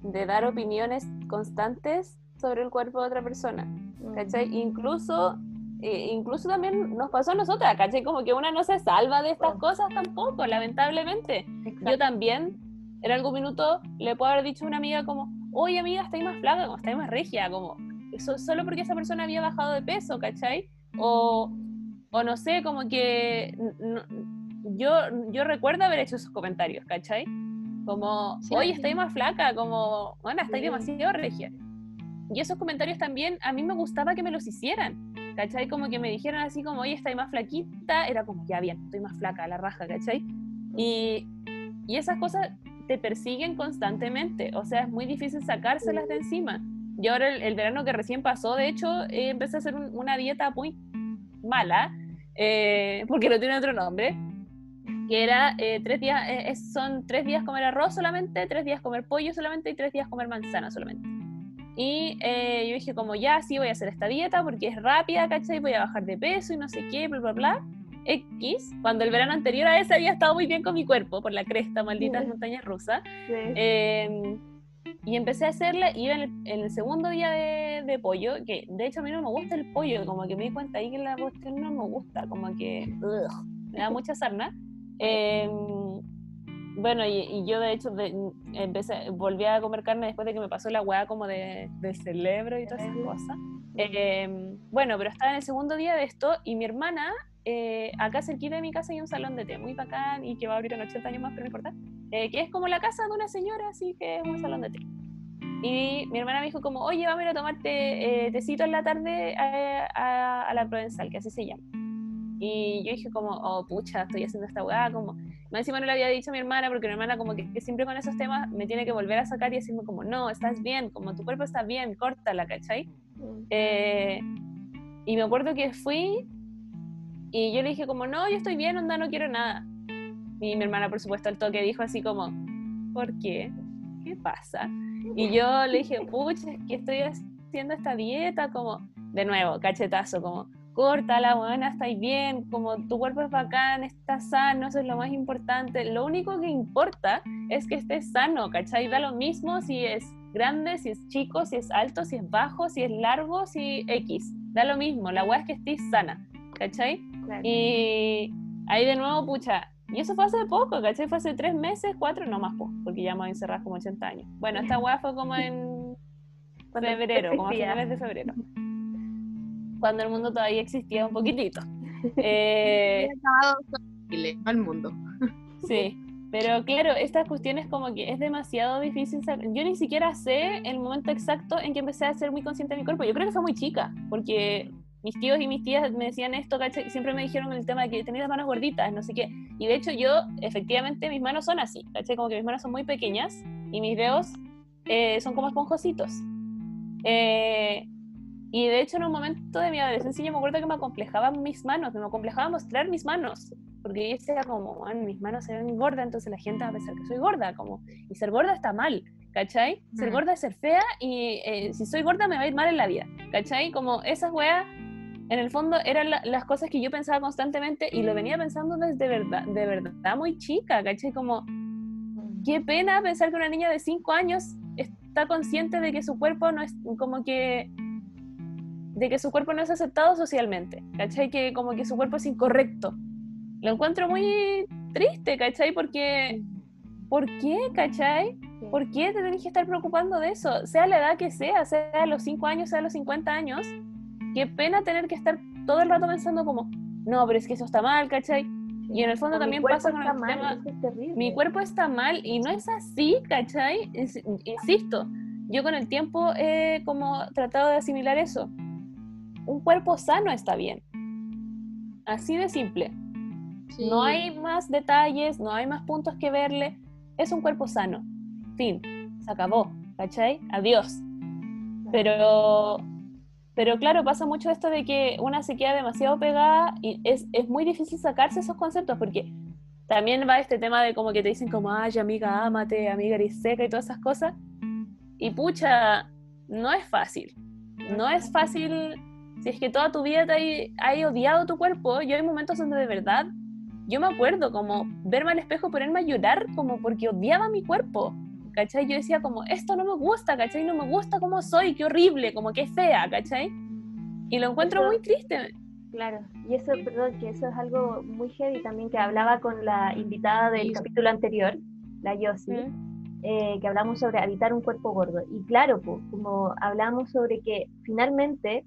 [SPEAKER 3] de dar opiniones constantes sobre el cuerpo de otra persona. ¿cachai? Incluso, eh, incluso también nos pasó a nosotras, ¿cachai? Como que una no se salva de estas cosas tampoco, lamentablemente. Yo también, en algún minuto, le puedo haber dicho a una amiga como, oye amiga, estáis más flaca, como estáis más regia, como, eso solo porque esa persona había bajado de peso, ¿cachai? O, o no sé, como que yo, yo recuerdo haber hecho esos comentarios, ¿cachai? Como, oye, estáis más flaca, como, bueno, estáis demasiado regia y esos comentarios también a mí me gustaba que me los hicieran, ¿cachai? Como que me dijeran así como, oye, estoy más flaquita, era como, ya bien, estoy más flaca, la raja, ¿cachai? Y, y esas cosas te persiguen constantemente, o sea, es muy difícil sacárselas de encima. Y ahora el, verano que recién pasó, de hecho, eh, empecé a hacer una dieta muy mala, eh, porque no tiene otro nombre, que era eh, tres días, son tres días comer arroz solamente, tres días comer pollo solamente y tres días comer manzana solamente. Y eh, yo dije como ya, sí, voy a hacer esta dieta porque es rápida, ¿cachai? Voy a bajar de peso y no sé qué, bla, bla, bla. X, cuando el verano anterior a ese había estado muy bien con mi cuerpo, por la cresta, malditas montañas rusas. Em, y empecé a hacerla iba en el, segundo día de, pollo, que de hecho a mí no me gusta el pollo, como que me di cuenta ahí que la cuestión no me gusta, como que me da mucha sarna. Em, bueno, y, yo de hecho empecé, volví a comer carne después de que me pasó la weá como de, de cerebro y todas esas cosas. Em, bueno, pero estaba en el segundo día de esto y mi hermana, eh, acá cerquita de mi casa hay un salón de té muy bacán y que va a abrir en 80 años más, pero no importa, eh, que es como la casa de una señora, así que es un salón de té. Y mi hermana me dijo como, oye, vamos a ir a tomarte eh, tecito en la tarde a, a la Provenzal, que así se llama. Y yo dije como, oh, pucha, estoy haciendo esta weá, como... Más encima no le había dicho a mi hermana, porque mi hermana como que, siempre con esos temas me tiene que volver a sacar y decirme como, no, estás bien, como tu cuerpo está bien, córtala, ¿cachai? Mm. Eh, y me acuerdo que fui y yo le dije como, no, yo estoy bien, onda, no quiero nada. Y mi hermana, por supuesto, al toque dijo así como, ¿por qué? ¿Qué pasa? Y yo le dije, pucha, es que estoy haciendo esta dieta, como, de nuevo, cachetazo, como, corta la buena, estáis bien, como tu cuerpo es bacán, estás sano, eso es lo más importante. Lo único que importa es que estés sano, ¿cachai? Da lo mismo si es grande, si es chico, si es alto, si es bajo, si es largo, si X. Da lo mismo, la weá es que estés sana, ¿cachai? Y ahí de nuevo, pucha, y eso fue hace poco, ¿cachai? Fue hace tres meses, cuatro, no más poco, porque ya me voy encerrar como 80 años. Bueno, esta weá fue como en febrero, como a finales de febrero cuando el mundo todavía existía un poquitito.
[SPEAKER 2] Eh, el mundo.
[SPEAKER 3] Sí, pero claro, estas cuestiones como que es demasiado difícil saber. Yo ni siquiera sé el momento exacto en que empecé a ser muy consciente de mi cuerpo. Yo creo que fue muy chica, porque mis tíos y mis tías me decían esto, ¿cachai? Siempre me dijeron el tema de que tenía las manos gorditas, no sé qué. Y de hecho yo, efectivamente, mis manos son así, ¿cachai? Como que mis manos son muy pequeñas y mis dedos eh, son como esponjositos. Eh, y de hecho en un momento de mi adolescencia yo me acuerdo que me acomplejaban mis manos, me acomplejaba mostrar mis manos, porque yo decía como, mis manos se ven gordas, entonces la gente va a pensar que soy gorda, como, y ser gorda está mal, ¿cachai? Ser mm. gorda es ser fea y eh, si soy gorda me va a ir mal en la vida, ¿cachai? Como esas weas, en el fondo eran las cosas que yo pensaba constantemente y lo venía pensando desde verdad, de verdad muy chica, ¿cachai? Como, mm. qué pena pensar que una niña de 5 años está consciente de que su cuerpo no es como que de que su cuerpo no es aceptado socialmente, ¿cachai? Que como que su cuerpo es incorrecto. Lo encuentro muy triste, ¿cachai? Porque, ¿por qué, cachai? ¿Por qué te tenés que estar preocupando de eso? Sea la edad que sea, sea a los 5 años, sea a los 50 años, qué pena tener que estar todo el rato pensando como, no, pero es que eso está mal, ¿cachai? Y en el fondo también pasa con el tema, mi cuerpo está mal y no es así, ¿cachai? Insisto, yo con el tiempo he como tratado de asimilar eso un cuerpo sano está bien. Así de simple. No hay más detalles, no hay más puntos que verle. Es un cuerpo sano. Fin. Se acabó. ¿Cachai? Adiós. Pero, pero claro, pasa mucho esto de que una se queda demasiado pegada y es, es muy difícil sacarse esos conceptos porque también va este tema de como que te dicen como, ay, amiga, ámate, amiga, eres seca y todas esas cosas. Y pucha, no es fácil. No es fácil si es que toda tu vida te hay, odiado tu cuerpo, yo hay momentos donde de verdad, yo me acuerdo como verme al espejo, ponerme a llorar como porque odiaba mi cuerpo, ¿cachai? Yo decía como, esto no me gusta, ¿cachai? No me gusta como soy, qué horrible, como que fea, ¿cachai? Y lo encuentro muy triste.
[SPEAKER 1] Claro, y eso, perdón, que eso es algo muy heavy también que hablaba con la invitada del capítulo anterior, la Yossi, eh, que hablamos sobre habitar un cuerpo gordo. Y claro, pues, como hablamos sobre que finalmente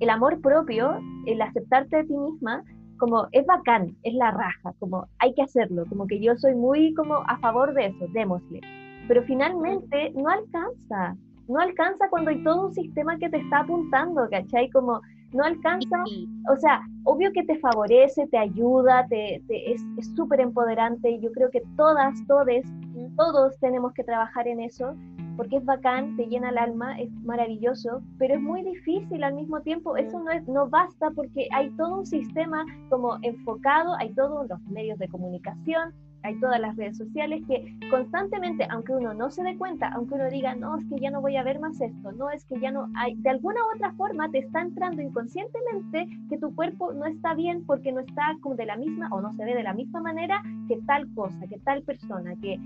[SPEAKER 1] el amor propio, el aceptarte de ti misma, como es bacán, es la raja, como hay que hacerlo, como que yo soy muy como a favor de eso, démosle. Pero finalmente no alcanza, no alcanza cuando hay todo un sistema que te está apuntando, ¿cachai? Como no alcanza, o sea, obvio que te favorece, te ayuda, te, es súper empoderante, yo creo que todas, todes, todos tenemos que trabajar en eso, porque es bacán, te llena el alma, es maravilloso, pero es muy difícil al mismo tiempo. Eso no, es, no basta porque hay todo un sistema como enfocado, hay todos los medios de comunicación, hay todas las redes sociales que constantemente, aunque uno no se dé cuenta, aunque uno diga, no, es que ya no voy a ver más esto, no, es que ya no hay, de alguna u otra forma te está entrando inconscientemente que tu cuerpo no está bien porque no está como de la misma o no se ve de la misma manera que tal cosa, que tal persona, que,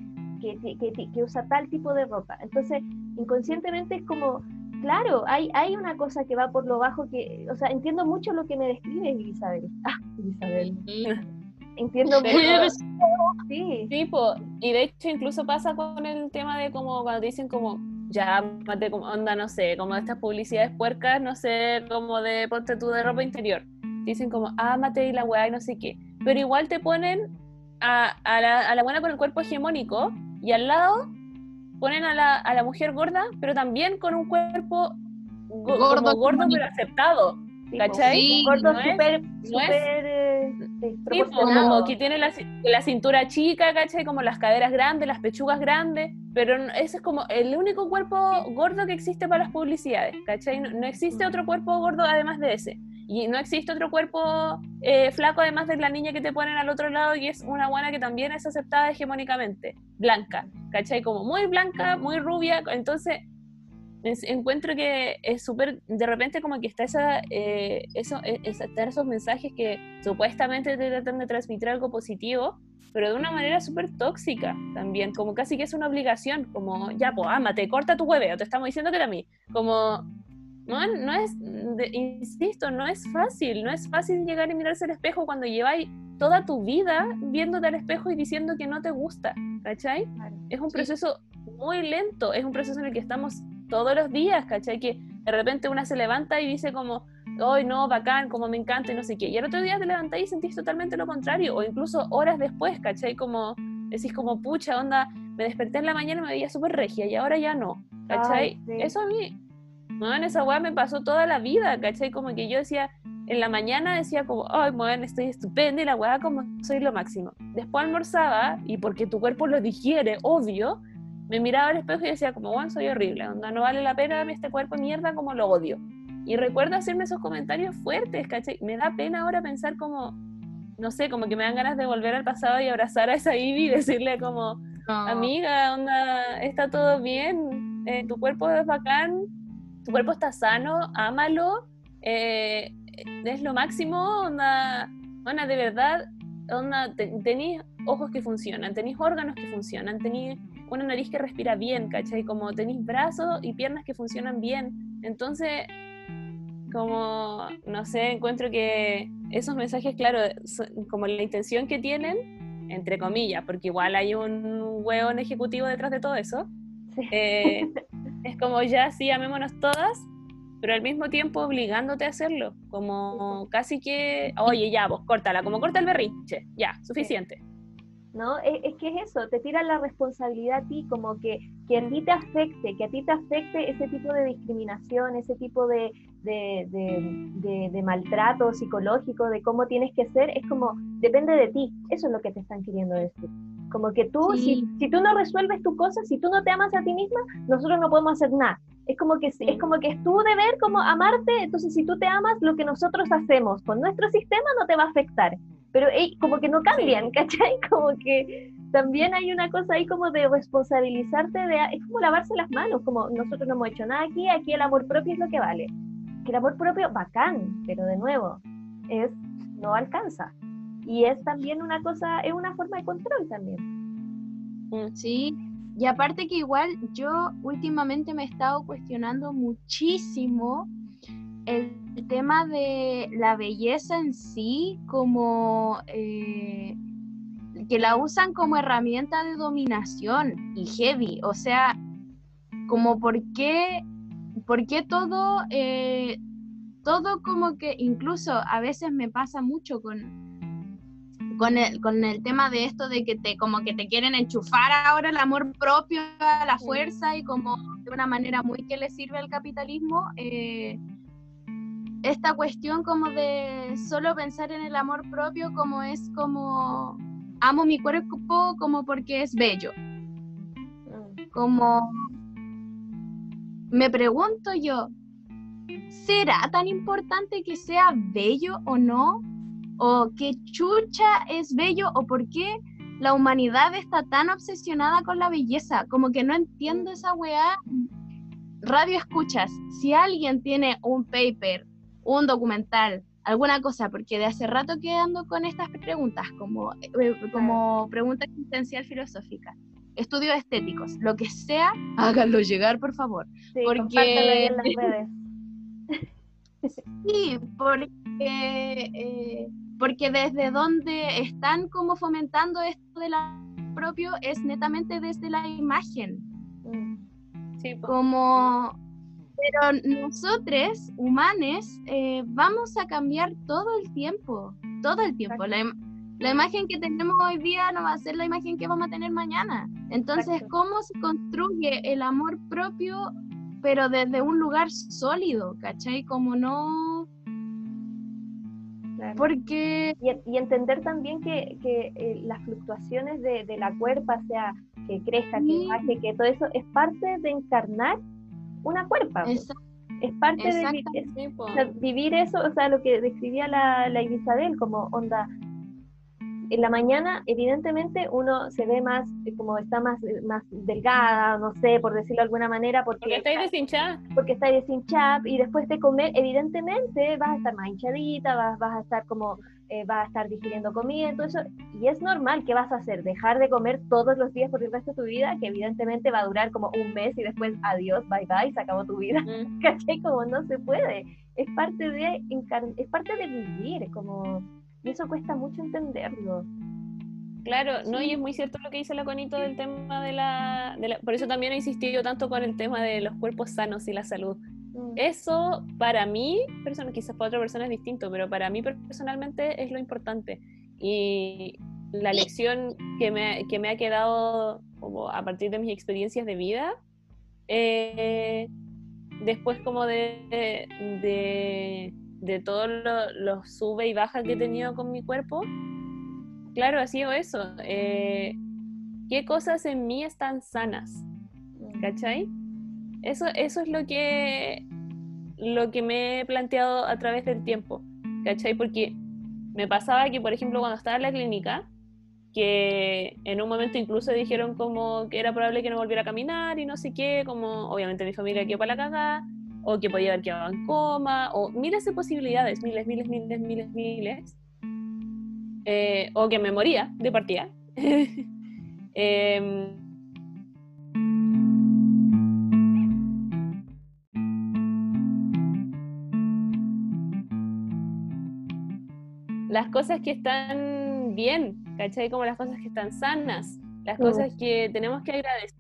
[SPEAKER 1] que, que, que usa tal tipo de ropa. Entonces, inconscientemente es como claro, hay, hay una cosa que va por lo bajo que, o sea, entiendo mucho lo que me describe Isabel. Ah, Isabel. Entiendo mucho.
[SPEAKER 3] Sí. Tipo, y de hecho incluso pasa con el tema de como cuando dicen como, ya, mate como onda, no sé, como estas publicidades puercas, no sé, como de ponte tú de ropa interior. Dicen como, ah, mate y la weá y no sé qué. Pero igual te ponen a, a, la, a la buena con el cuerpo hegemónico y al lado ponen a la, a la mujer gorda, pero también con un cuerpo gordo, gordo pero aceptado. ¿Cachai?
[SPEAKER 1] Sí, gordo súper, súper eh,
[SPEAKER 3] como que tiene la, la, cintura chica, ¿cachai? Como las caderas grandes, las pechugas grandes, pero ese es como el único cuerpo gordo que existe para las publicidades, ¿cachai? no existe otro cuerpo gordo además de ese. Y no existe otro cuerpo eh, flaco además de la niña que te ponen al otro lado y es una buena que también es aceptada hegemónicamente, blanca, ¿cachai? Como muy blanca, muy rubia, entonces encuentro que es súper, de repente como que está esa, eh, eso, e, esos mensajes que supuestamente te tratan de transmitir algo positivo, pero de una manera súper tóxica también, como casi que es una obligación, como ya, pues, ámate, corta tu hueveo, te estamos diciendo que era a mí, como no, no es, insisto, no es fácil, no es fácil llegar y mirarse al espejo cuando lleváis toda tu vida viéndote al espejo y diciendo que no te gusta, ¿cachai? Es un proceso muy lento, es un proceso en el que estamos todos los días, ¿cachai? Que de repente una se levanta y dice como, hoy no, bacán, como me encanta y no sé qué, y al otro día te levantáis y sentís totalmente lo contrario, o incluso horas después, ¿cachai? Como decís como, pucha, onda, me desperté en la mañana y me veía súper regia y ahora ya no, ¿cachai? Eso a mí en esa weá me pasó toda la vida, ¿cachai? Como que yo decía, en la mañana decía como, ay, bueno, estoy estupenda y la weá como soy lo máximo. Después almorzaba y porque tu cuerpo lo digiere, obvio, me miraba al espejo y decía como, bueno, soy horrible, onda, no vale la pena este cuerpo mierda como lo odio. Y recuerdo hacerme esos comentarios fuertes, ¿cachai? Me da pena ahora pensar como, no sé, como que me dan ganas de volver al pasado y abrazar a esa Ivy y decirle como, amiga, onda, está todo bien, eh, tu cuerpo es bacán, tu cuerpo está sano, ámalo, eh, es lo máximo, onda, onda de verdad, onda, tenéis ojos que funcionan, tenéis órganos que funcionan, tenéis una nariz que respira bien, ¿cachai? Como tenéis brazos y piernas que funcionan bien. Entonces, como, no sé, encuentro que esos mensajes, claro, como la intención que tienen, entre comillas, porque igual hay un hueón ejecutivo detrás de todo eso, eh, es como ya sí, amémonos todas, pero al mismo tiempo obligándote a hacerlo, como casi que, oye, ya, vos, córtala, como corta el berrinche, ya, suficiente.
[SPEAKER 1] ¿No? Es, que es eso, te tira la responsabilidad a ti, como que, que a ti te afecte, que a ti te afecte ese tipo de discriminación, ese tipo de, de, de, de, maltrato psicológico, de cómo tienes que ser, es como, depende de ti, eso es lo que te están queriendo decir. Como que tú, si, si, tú no resuelves tu cosa, si tú no te amas a ti misma, nosotros no podemos hacer nada. Es como que es como que es tu deber como amarte, entonces si tú te amas, lo que nosotros hacemos con nuestro sistema no te va a afectar. Pero como que no cambian, ¿cachai? Como que también hay una cosa ahí como de responsabilizarte, de, es como lavarse las manos, como nosotros no hemos hecho nada aquí, aquí el amor propio es lo que vale. Que el amor propio, bacán, pero de nuevo, es no alcanza. Y es también una cosa, es una forma de control también.
[SPEAKER 2] Mm, sí, y aparte que igual yo últimamente me he estado cuestionando muchísimo el tema de la belleza en sí como eh, que la usan como herramienta de dominación y heavy, o sea, como por qué, por qué todo, eh, todo como que incluso a veces me pasa mucho con, con el, con el tema de esto de que te como que te quieren enchufar ahora el amor propio a la fuerza y como de una manera muy que le sirve al capitalismo, eh, esta cuestión como de solo pensar en el amor propio como es como amo mi cuerpo como porque es bello. Como me pregunto yo, ¿será tan importante que sea bello o no? O qué chucha es bello o por qué la humanidad está tan obsesionada con la belleza, como que no entiendo esa weá. Radio escuchas, si alguien tiene un paper, un documental, alguna cosa, porque de hace rato quedando con estas preguntas, como, eh, como pregunta existencial filosófica, estudios estéticos, lo que sea, háganlo llegar, por favor.
[SPEAKER 1] Sí,
[SPEAKER 2] porque
[SPEAKER 1] compártelo ahí en las redes.
[SPEAKER 2] Sí, porque, eh, porque desde donde están como fomentando esto de la propio es netamente desde la imagen.
[SPEAKER 1] Mm.
[SPEAKER 3] Sí, po.
[SPEAKER 2] Como, pero nosotros, humanos, eh, vamos a cambiar todo el tiempo, todo el tiempo. La, la imagen que tenemos hoy día no va a ser la imagen que vamos a tener mañana. Entonces,
[SPEAKER 1] Exacto.
[SPEAKER 2] ¿cómo se construye el amor propio, pero desde un lugar sólido, ¿cachai? Como no...
[SPEAKER 1] Claro.
[SPEAKER 2] Porque...
[SPEAKER 1] Y, y entender también que, que, eh, las fluctuaciones de, de la cuerpa, sea que crezca, que baje, que todo eso es parte de encarnar una cuerpa. po.
[SPEAKER 2] es-
[SPEAKER 1] parte de es- o sea, vivir eso, o sea, lo que describía la, la Isabel, como onda. En la mañana, evidentemente, uno se ve más, eh, como está más, eh, más delgada, no sé, por decirlo de alguna manera, porque,
[SPEAKER 3] Porque estáis deshinchadas.
[SPEAKER 1] porque está deshinchada y después de comer, evidentemente vas a estar más hinchadita, vas, vas a estar como, eh, vas a estar digiriendo comida, todo eso, y es normal, ¿qué vas a hacer? Dejar de comer todos los días por el resto de tu vida, que evidentemente va a durar como un mes y después adiós, bye bye, se acabó tu vida,
[SPEAKER 3] Mm.
[SPEAKER 1] ¿cachai? Como no se puede, es parte de, es parte de vivir, como, y eso cuesta mucho entenderlo.
[SPEAKER 3] Claro, no, y es muy cierto lo que dice la Conito del tema de la, de la- Por eso también he insistido tanto con el tema de los cuerpos sanos y la salud.
[SPEAKER 1] Mm.
[SPEAKER 3] Eso, para mí, persona, quizás para otra persona es distinto, pero para mí personalmente es lo importante. Y la lección que me, que me ha quedado como a partir de mis experiencias de vida, eh, después como de, de, de todos lo- los sube y baja que he tenido con mi cuerpo, claro, ha sido eso. eh, ¿Qué cosas en mí están sanas? ¿Cachai? Eso, eso es lo que, lo que me he planteado a través del tiempo, ¿cachai? Porque me pasaba que, por ejemplo, cuando estaba en la clínica, que en un momento incluso dijeron como que era probable que no volviera a caminar y no sé qué, como obviamente mi familia quedó para la cagada, o que podía haber quedado en coma, o miles de posibilidades, miles, miles, miles, miles, miles, Eh, o que me moría de partida. Em, las cosas que están bien, ¿cachai? Como las cosas que están sanas, las
[SPEAKER 1] Mm.
[SPEAKER 3] cosas que tenemos que agradecer.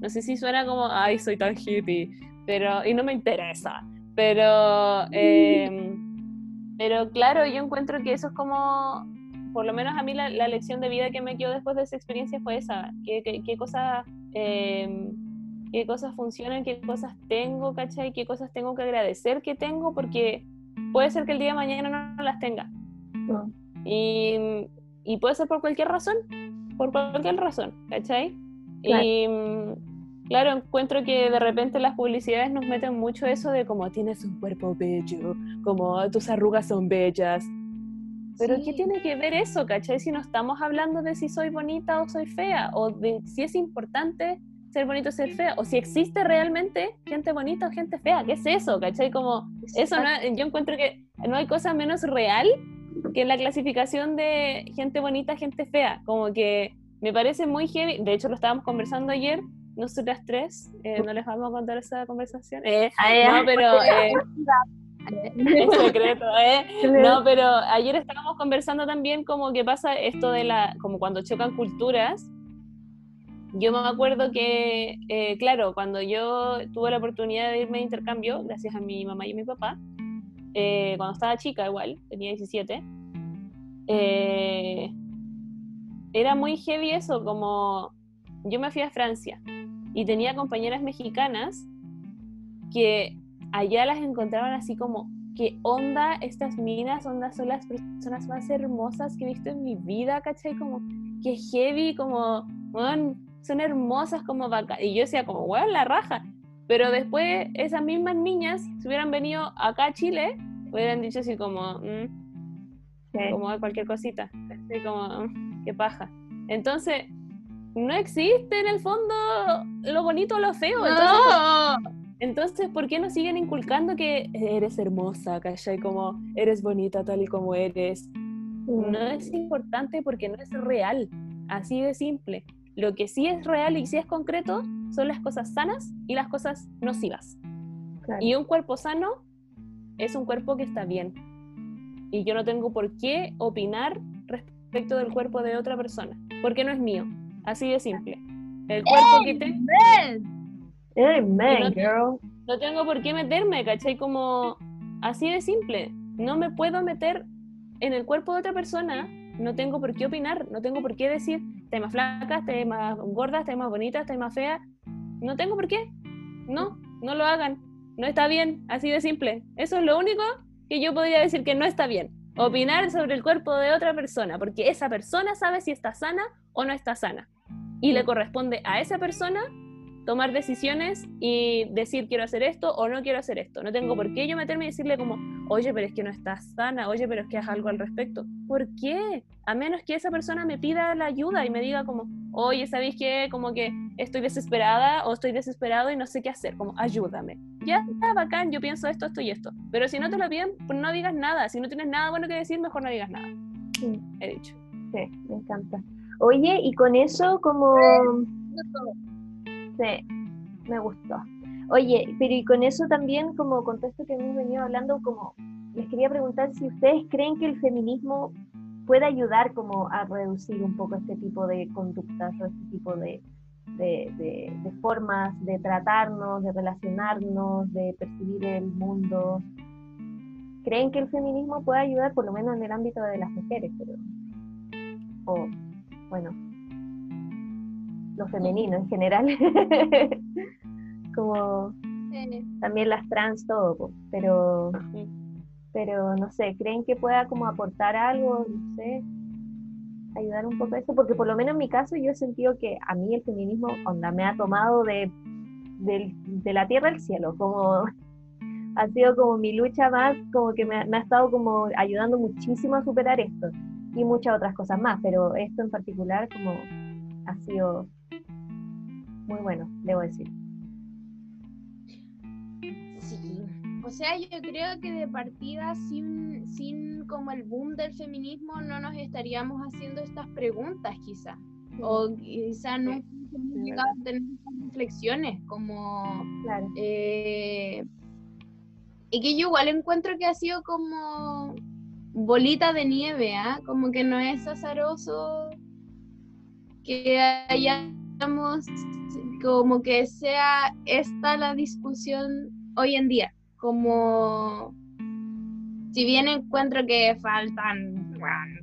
[SPEAKER 3] No sé si suena como, ay, soy tan hippie, pero, y no me interesa, pero, eh, pero claro, yo encuentro que eso es como, por lo menos a mí la, la lección de vida que me quedó después de esa experiencia fue esa, qué, qué, qué cosas... eh, qué cosas funcionan, qué cosas tengo, ¿cachai? Qué cosas tengo que agradecer que tengo, porque puede ser que el día de mañana no, no las tenga.
[SPEAKER 1] Mm.
[SPEAKER 3] Y, y puede ser por cualquier razón, por cualquier razón, ¿cachai?
[SPEAKER 1] Claro.
[SPEAKER 3] Y claro, encuentro que de repente las publicidades nos meten mucho eso de como tienes un cuerpo bello, como tus arrugas son bellas. Pero
[SPEAKER 2] Sí.
[SPEAKER 3] ¿qué tiene que ver eso, cachai? Si no estamos hablando de si soy bonita o soy fea, o de si es importante ser bonito o ser fea, o si existe realmente gente bonita o gente fea, ¿qué es eso, cachai? Como eso no, yo encuentro que no hay cosa menos real que la clasificación de gente bonita, gente fea. Como que me parece muy heavy. De hecho, lo estábamos conversando ayer, nosotras tres. eh, no les vamos a contar esa conversación. Eh, no, pero eh, es secreto, ¿eh? No, pero ayer estábamos conversando también como que pasa esto de la, como cuando chocan culturas. Yo me acuerdo que, eh, claro, cuando yo tuve la oportunidad de irme de intercambio, gracias a mi mamá y a mi papá, eh, cuando estaba chica igual, tenía 17, eh, era muy heavy eso, como yo me fui a Francia y tenía compañeras mexicanas que allá las encontraban así como, ¿qué onda estas minas? Onda son las personas más hermosas que he visto en mi vida, ¿cachai? Como, qué heavy, como, son hermosas como vaca. Y yo decía como, weón, la raja. Pero después esas mismas niñas, si hubieran venido acá a Chile, hubieran dicho así como, mm, como cualquier cosita, así como, "Mm, qué paja. Entonces, no existe en el fondo lo bonito o lo feo.
[SPEAKER 2] No.
[SPEAKER 3] Entonces, ¿por qué nos siguen inculcando que eres hermosa, ¿cachai? Como eres bonita tal y como eres. No es importante porque no es real, así de simple. Lo que sí es real y sí es concreto son las cosas sanas y las cosas nocivas.
[SPEAKER 1] Claro.
[SPEAKER 3] Y un cuerpo sano es un cuerpo que está bien. Y yo no tengo por qué opinar respecto del cuerpo de otra persona, porque no es mío. Así de simple. El cuerpo que tengo,
[SPEAKER 1] Amen,
[SPEAKER 3] no-
[SPEAKER 1] girl.
[SPEAKER 3] no tengo por qué meterme, ¿cachai? Como así de simple. No me puedo meter en el cuerpo de otra persona. No tengo por qué opinar, no tengo por qué decir, estáis más flaca, estáis más gorda, estáis más bonita, estáis más fea. No tengo por qué. No, no lo hagan. No está bien, así de simple. Eso es lo único que yo podría decir que no está bien. Opinar sobre el cuerpo de otra persona, porque esa persona sabe si está sana o no está sana. Y le corresponde a esa persona tomar decisiones y decir quiero hacer esto o no quiero hacer esto. No tengo por qué yo meterme y decirle como, oye, pero es que no estás sana, oye, pero es que haz algo al respecto. ¿Por qué? A menos que esa persona me pida la ayuda y me diga como, oye, ¿sabéis qué? Como que estoy desesperada o estoy desesperado y no sé qué hacer, como ayúdame. Ya está bacán, yo pienso esto, esto y esto. Pero si no te lo piden, pues no digas nada. Si no tienes nada bueno que decir, mejor no digas nada.
[SPEAKER 1] Sí,
[SPEAKER 3] He dicho.
[SPEAKER 1] sí, me encanta. Oye, y con eso como... Sí, me gustó. Oye, pero y con eso también, como con todo esto que hemos venido hablando, como les quería preguntar si ustedes creen que el feminismo puede ayudar como a reducir un poco este tipo de conductas o este tipo de, de, de- de formas de tratarnos, de relacionarnos, de percibir el mundo. ¿Creen que el feminismo puede ayudar, por lo menos en el ámbito de las mujeres? Pero, o, bueno, lo femenino en general. como también las trans, todo, pero, pero no sé, ¿creen que pueda como aportar algo? No sé, ayudar un poco a eso, porque por lo menos en mi caso yo he sentido que a mí el feminismo, onda, me ha tomado de, del- de la tierra al cielo, como ha sido como mi lucha más, como que me, me ha estado como ayudando muchísimo a superar esto y muchas otras cosas más, pero esto en particular como ha sido muy bueno, debo decir.
[SPEAKER 2] Sí. O sea, yo creo que de partida, sin, sin como el boom del feminismo, no nos estaríamos haciendo estas preguntas, quizá. O quizá no hubiésemos
[SPEAKER 3] es
[SPEAKER 2] llegado a tener estas reflexiones, como.
[SPEAKER 1] Claro.
[SPEAKER 2] eh, y que yo igual encuentro que ha sido como bolita de nieve, ¿ah? Como que no es azaroso que hayamos, como que sea esta la discusión hoy en día. Como, si bien encuentro que faltan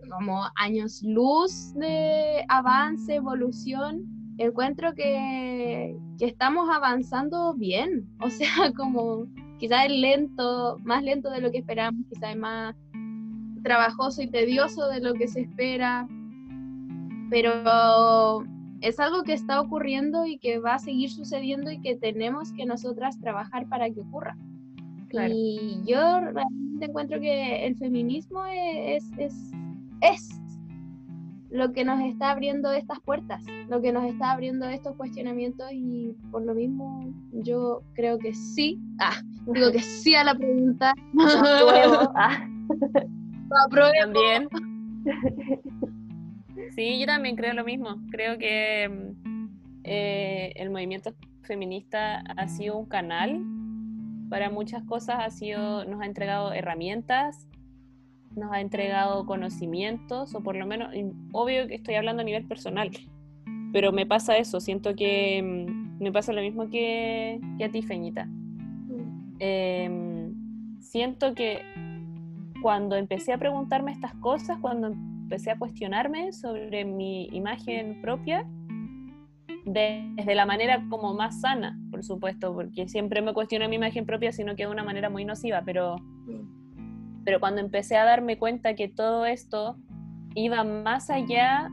[SPEAKER 2] como años luz de avance, evolución, encuentro que, que estamos avanzando bien. O sea, como quizás es lento, más lento de lo que esperamos, quizás es más trabajoso y tedioso de lo que se espera, pero es algo que está ocurriendo y que va a seguir sucediendo y que tenemos que nosotras trabajar para que ocurra.
[SPEAKER 1] Claro.
[SPEAKER 2] Y yo realmente encuentro que el feminismo es, es, es lo que nos está abriendo estas puertas, lo que nos está abriendo estos cuestionamientos y por lo mismo yo creo que sí, ah, digo que sí a la pregunta.
[SPEAKER 3] También. Sí, yo también creo lo mismo. Creo que mm, eh, el movimiento feminista ha sido un canal para muchas cosas, ha sido, nos ha entregado herramientas, nos ha entregado conocimientos, o por lo menos, obvio que estoy hablando a nivel personal, pero me pasa eso, siento que mm, me pasa lo mismo que, que a ti, Feñita. Em, siento que cuando empecé a preguntarme estas cosas, cuando empecé a cuestionarme sobre mi imagen propia, de- desde la manera como más sana, por supuesto, porque siempre me cuestiono mi imagen propia, sino que de una manera muy nociva, pero, pero cuando empecé a darme cuenta que todo esto iba más allá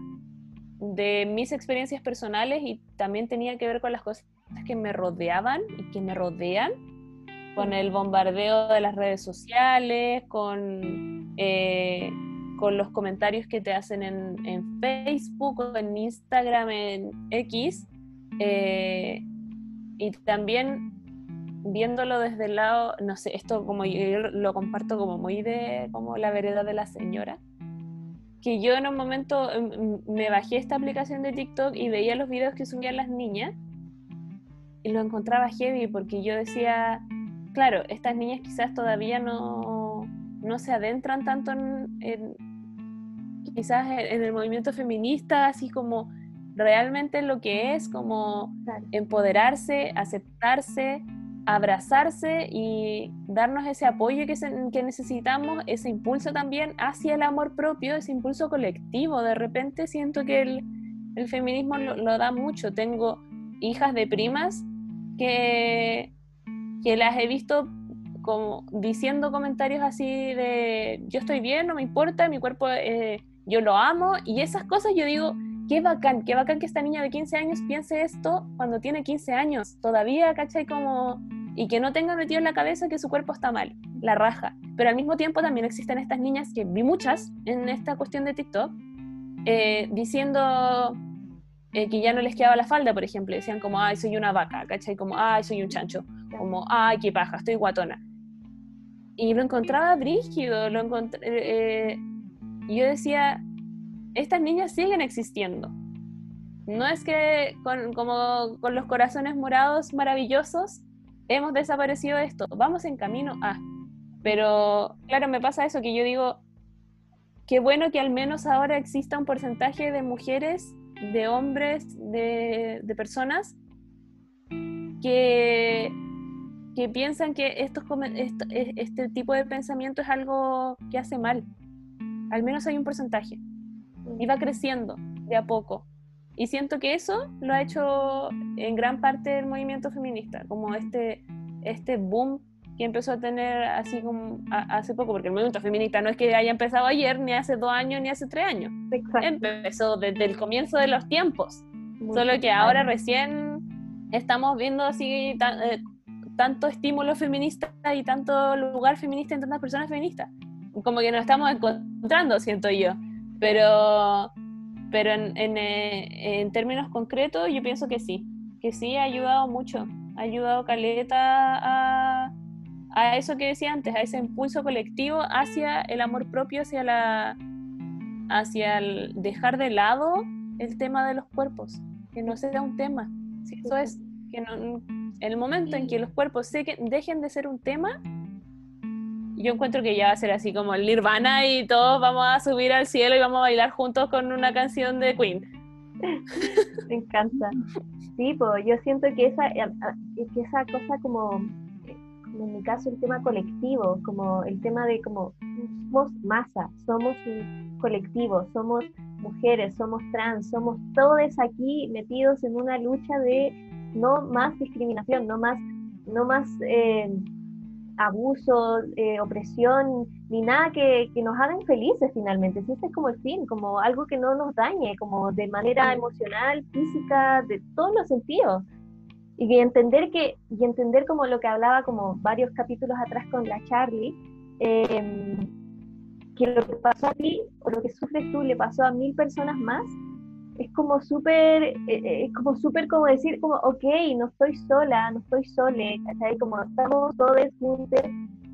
[SPEAKER 3] de mis experiencias personales y también tenía que ver con las cosas que me rodeaban y que me rodean, con el bombardeo de las redes sociales, con, eh, con los comentarios que te hacen en, en Facebook o en Instagram, en X, eh, y también viéndolo desde el lado, no sé, esto como yo lo comparto como muy de como la vereda de la señora, que yo en un momento em, em, me bajé esta aplicación de TikTok y veía los videos que subían las niñas y lo encontraba heavy porque yo decía, claro, estas niñas quizás todavía no, no se adentran tanto en, quizás en el movimiento feminista, así como realmente lo que es, como empoderarse, aceptarse, abrazarse y darnos ese apoyo que, que, necesitamos, ese impulso también hacia el amor propio, ese impulso colectivo. De repente siento que el, el feminismo lo, lo, da mucho. Tengo hijas de primas que, que las he visto como diciendo comentarios así de yo estoy bien, no me importa, mi cuerpo, eh, yo lo amo y esas cosas yo digo, qué bacán, qué bacán que esta niña de 15 años piense esto cuando tiene 15 años, todavía, ¿cachai? Como, y que no tenga metido en la cabeza que su cuerpo está mal, la raja. Pero al mismo tiempo también existen estas niñas, que vi muchas en esta cuestión de TikTok, eh, diciendo eh, que ya no les quedaba la falda, por ejemplo, decían como, ay, soy una vaca, ¿cachai? Como, ay, soy un chancho, como, ay, qué paja, estoy guatona. Y lo encontraba brígido, lo encontré, eh, y yo decía, estas niñas siguen existiendo. No es que con, como con los corazones morados maravillosos hemos desaparecido esto, vamos en camino a. Pero claro, me pasa eso que yo digo, qué bueno que al menos ahora exista un porcentaje de mujeres, de hombres, de, personas que, que piensan que estos, este tipo de pensamiento es algo que hace mal. Al menos hay un porcentaje y va creciendo de a poco. Y siento que eso lo ha hecho en gran parte el movimiento feminista, como este, este boom que empezó a tener así como hace poco, porque el movimiento feminista no es que haya empezado ayer, ni hace dos años, ni hace tres años. Empezó desde el comienzo de los tiempos. Solo que ahora recién estamos viendo así eh, tanto estímulo feminista y tanto lugar feminista en tantas personas feministas. Como que nos estamos encontrando, siento yo. Pero, pero en, eh, en, términos concretos yo pienso que sí, que sí ha ayudado mucho, ha ayudado Caleta a, a eso que decía antes, a ese impulso colectivo hacia el amor propio, hacia la hacia el dejar de lado el tema de los cuerpos, que no sea un tema. Si eso es que no, en el momento en que los cuerpos se, dejen de ser un tema, yo encuentro que ya va a ser así como el Nirvana y todos vamos a subir al cielo y vamos a bailar juntos con una canción de Queen.
[SPEAKER 1] Me encanta. Sí, pues yo siento que esa, eh, que esa cosa como, como, en mi caso el tema colectivo, como el tema de como somos masa, somos un colectivo, somos mujeres, somos trans, somos todos aquí metidos en una lucha de no más discriminación, no más, no más eh, abuso, eh, opresión, ni nada que, que, nos hagan felices finalmente. Si ese es como el fin, como algo que no nos dañe, como de manera emocional, física, de todos los sentidos. Y entender que, y entender como lo que hablaba como varios capítulos atrás con la Charlie, em, que lo que pasó a ti o lo que sufres tú le pasó a mil personas más, es como súper, eh, eh, es como súper como decir, como, ok, no estoy sola, no estoy sole, ¿cachai? Como estamos todos juntos,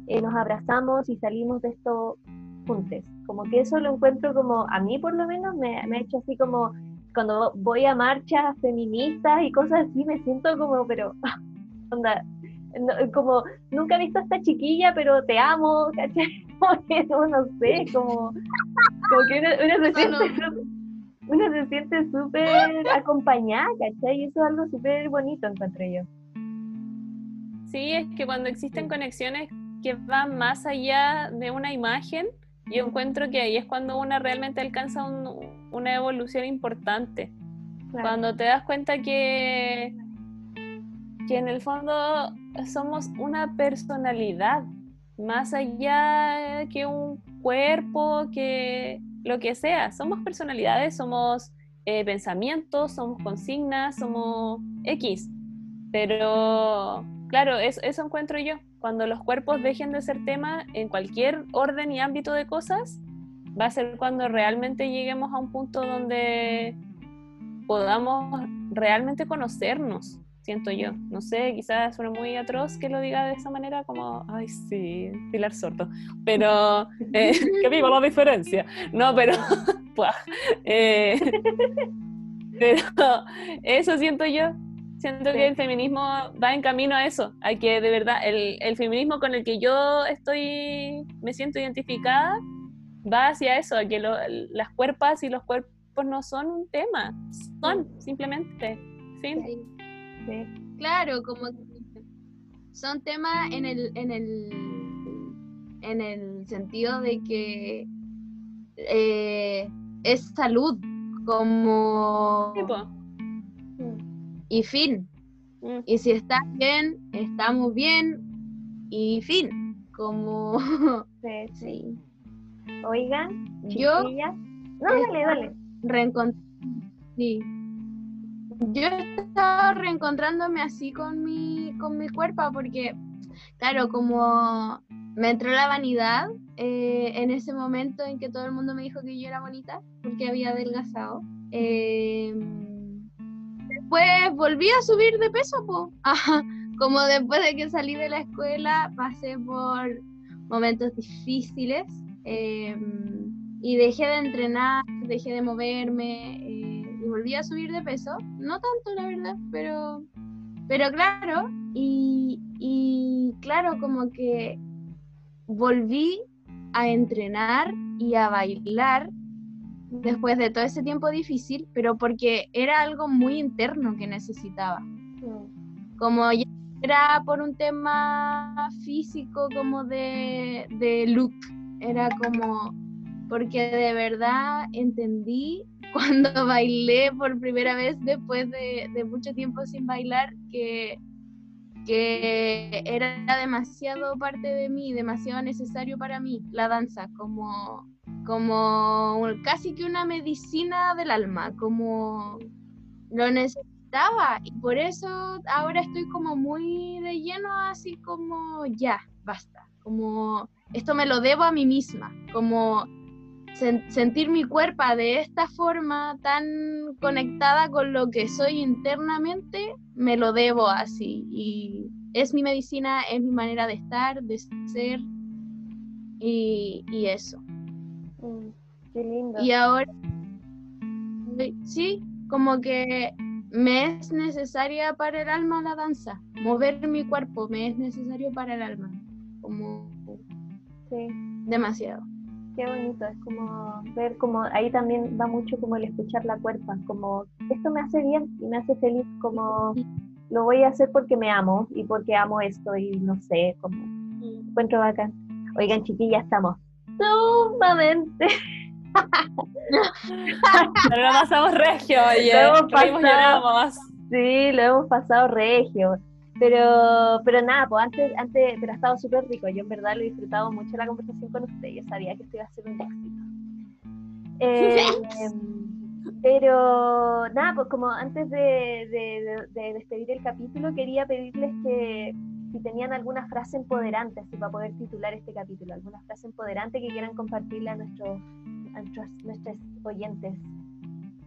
[SPEAKER 1] eh, nos abrazamos y salimos de esto juntos. Como que eso lo encuentro como, a mí por lo menos me, me ha hecho así como, cuando voy a marchas feministas y cosas así, me siento como, pero, onda, como, nunca he visto a esta chiquilla, pero te amo, ¿cachai? Como que no, no sé, como, como que uno, se siente uno se siente súper acompañada, ¿cachai? Y eso es algo súper bonito, encontré yo.
[SPEAKER 3] Sí, es que cuando existen conexiones que van más allá de una imagen, yo encuentro que ahí es cuando una realmente alcanza una evolución importante. Cuando te das cuenta que, que en el fondo somos una personalidad, más allá que un cuerpo, que lo que sea. Somos personalidades, somos eh, pensamientos, somos consignas, somos X. Pero, claro, eso encuentro yo. Cuando los cuerpos dejen de ser tema en cualquier orden y ámbito de cosas, va a ser cuando realmente lleguemos a un punto donde podamos realmente conocernos, siento yo. No sé, quizás suena muy atroz que lo diga de esa manera, como, ay, sí, Pilar Sorto, pero eh, que viva la diferencia. No, pero, eh, pero eso siento yo. Siento que el feminismo va en camino a eso, a que de verdad el, el feminismo con el que yo estoy, me siento identificada, va hacia eso, a que las cuerpas y los cuerpos no son un tema, son simplemente.
[SPEAKER 2] Claro, como son temas en el, en el, en el sentido de que eh, es salud, como... Y fin. Mm. Y si estás bien, estamos bien. Y fin. Como...
[SPEAKER 1] sí. Oigan, yo... No, dale, dale
[SPEAKER 2] reencontré. Sí. Yo estaba reencontrándome así con mi, con mi cuerpo porque, claro, como me entró la vanidad eh, en ese momento en que todo el mundo me dijo que yo era bonita porque había adelgazado. Eh, después volví a subir de peso, como después de que salí de la escuela pasé por momentos difíciles. Eh, y dejé de entrenar, dejé de moverme volví a subir de peso. No tanto, la verdad, pero, pero claro, y, claro, como que volví a entrenar y a bailar después de todo ese tiempo difícil, pero porque era algo muy interno que necesitaba. Como ya era por un tema físico, como de look, era como porque de verdad entendí cuando bailé por primera vez después de, mucho tiempo sin bailar que, era demasiado parte de mí, demasiado necesario para mí la danza, como, como casi que una medicina del alma, como lo necesitaba. Y por eso ahora estoy como muy de lleno, así como ya, basta, como esto me lo debo a mí misma, como sentir mi cuerpo de esta forma tan conectada con lo que soy internamente, me lo debo así. Y es mi medicina, es mi manera de estar, de ser y, eso.
[SPEAKER 1] Mm, qué lindo.
[SPEAKER 2] Y ahora, sí, como que me es necesaria para el alma la danza. Mover mi cuerpo me es necesario para el alma. Como
[SPEAKER 1] sí.
[SPEAKER 2] demasiado
[SPEAKER 1] qué bonito, es como ver como ahí también va mucho como el escuchar la cuerpa, como esto me hace bien y me hace feliz, como lo voy a hacer porque me amo y porque amo esto y no sé, como encuentro bacán. Oigan, chiquillas, estamos sumamente.
[SPEAKER 3] Pero lo pasamos regio, oye.
[SPEAKER 1] Lo hemos pasado, sí, lo hemos pasado regio. Pero, pero nada, pues antes, antes, pero ha estado súper rico. Yo en verdad lo he disfrutado mucho la conversación con usted. Yo sabía que esto iba a ser un éxito. Eh, pero nada, pues como antes de, de, despedir el capítulo, quería pedirles que si tenían alguna frase empoderante, así para poder titular este capítulo, alguna frase empoderante que quieran compartirle a nuestros, a nuestros, oyentes.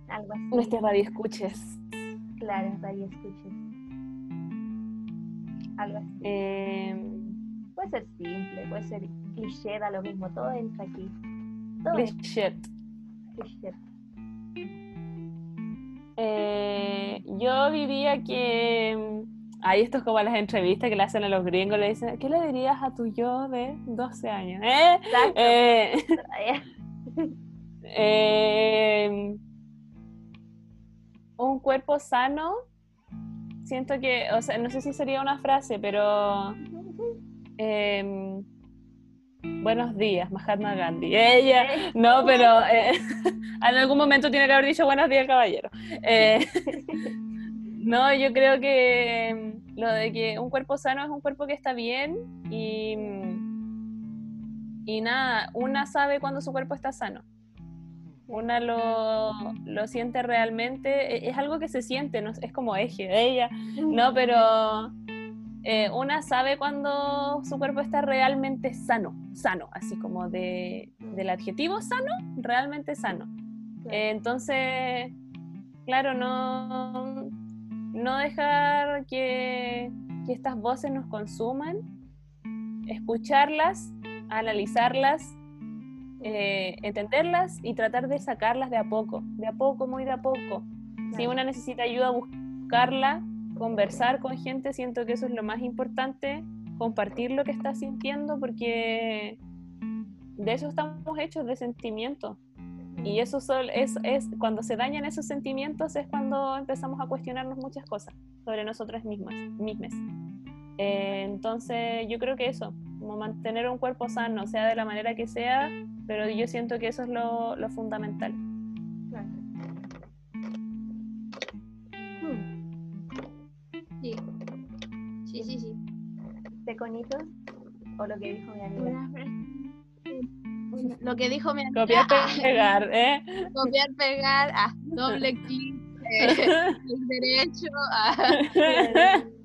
[SPEAKER 1] Algo así.
[SPEAKER 3] Nuestras radioescuches.
[SPEAKER 1] Claro, radioescuches. Algo así.
[SPEAKER 3] Em,
[SPEAKER 1] puede ser simple, puede ser cliché, da lo mismo, todo entra aquí.
[SPEAKER 3] cliché.
[SPEAKER 1] Cliché.
[SPEAKER 3] Eh, yo diría que. Ahí esto es como las entrevistas que le hacen a los gringos, le dicen, ¿qué le dirías a tu yo de 12 años? ¿Eh? Eh, em, un cuerpo sano siento que, o sea, no sé si sería una frase, pero em, buenos días, Mahatma Gandhi. Ella, no, pero eh, en algún momento tiene que haber dicho buenos días, caballero. Eh, no, yo creo que em, lo de que un cuerpo sano es un cuerpo que está bien y, y nada, una sabe cuando su cuerpo está sano una lo, lo, siente realmente, e, es algo que se siente, ¿no? es como eje, ella, no, pero, eh, una sabe cuando su cuerpo está realmente sano, sano, así como de, del adjetivo sano, realmente sano. Eh, entonces, claro, no, no dejar que, que estas voces nos consuman, escucharlas, analizarlas, eh, entenderlas y tratar de sacarlas de a poco, de a poco, muy de a poco. Si una necesita ayuda, buscarla, conversar con gente, siento que eso es lo más importante, compartir lo que está sintiendo, porque de eso estamos hechos, de sentimientos. Y eso es, es, cuando se dañan esos sentimientos es cuando empezamos a cuestionarnos muchas cosas sobre nosotras mismas. mismas. Eh, entonces yo creo que eso, como mantener un cuerpo sano, sea de la manera que sea, pero yo siento que eso es lo, lo fundamental.
[SPEAKER 2] Sí. Sí, sí, sí.
[SPEAKER 1] ¿Te conito? ¿O lo que dijo mi amiga?
[SPEAKER 2] Lo que dijo mi amiga.
[SPEAKER 3] Copiar,
[SPEAKER 2] Ah,
[SPEAKER 3] pegar, ¿eh?
[SPEAKER 2] copiar, pegar, ah, doble clic, eh, el derecho. ah.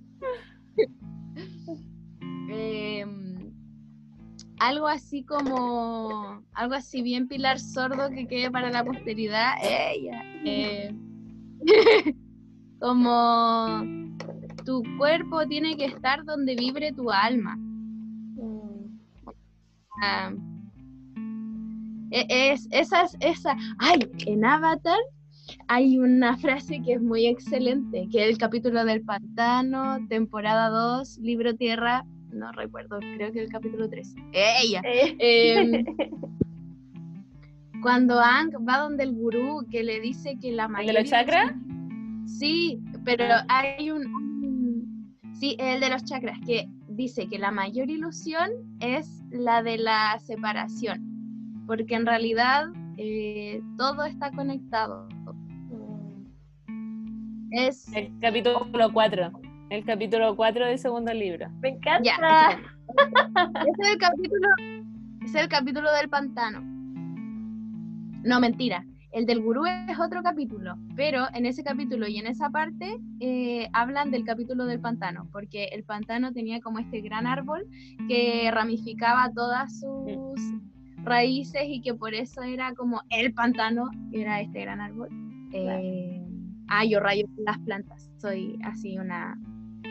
[SPEAKER 2] algo así como, algo así bien pilar sordo que quede para la posteridad. Ella. eh, como tu cuerpo tiene que estar donde vibre tu alma. Ah, e- es, esa, ay, en Avatar hay una frase que es muy excelente, que es el capítulo del pantano, temporada 2, libro tierra, no recuerdo, creo que el capítulo 3. Ella.
[SPEAKER 1] eh,
[SPEAKER 2] Em, cuando Ang va donde el gurú que le dice que la
[SPEAKER 3] ¿El de
[SPEAKER 2] mayoría
[SPEAKER 3] los chakras?
[SPEAKER 2] Sí, pero
[SPEAKER 3] Ah.
[SPEAKER 2] hay un, un- Sí, el de los chakras, que dice que la mayor ilusión es la de la separación, porque en realidad eh, todo está conectado.
[SPEAKER 1] mm.
[SPEAKER 2] Es...
[SPEAKER 3] El capítulo 4. El capítulo 4 del segundo libro.
[SPEAKER 1] Me encanta.
[SPEAKER 2] Ya, ese es el capítulo, es el capítulo del pantano. No, mentira. El del gurú es otro capítulo, pero en ese capítulo y en esa parte eh, hablan del capítulo del pantano, porque el pantano tenía como este gran árbol que ramificaba todas sus raíces y que por eso era como el pantano, era este gran árbol. Eh, ah, yo rayo las plantas, soy así una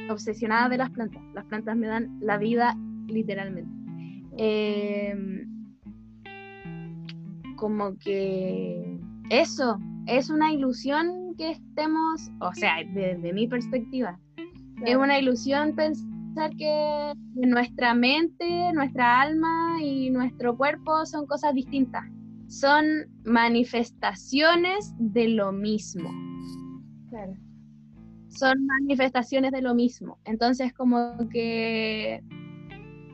[SPEAKER 2] obsesionada de las plantas. Las plantas me dan la vida literalmente. Eh, como que eso es una ilusión que estemos, o sea, desde mi perspectiva, es una ilusión pensar que nuestra mente, nuestra alma y nuestro cuerpo son cosas distintas. Son manifestaciones de lo mismo
[SPEAKER 1] Claro.
[SPEAKER 2] Son manifestaciones de lo mismo. Entonces, como que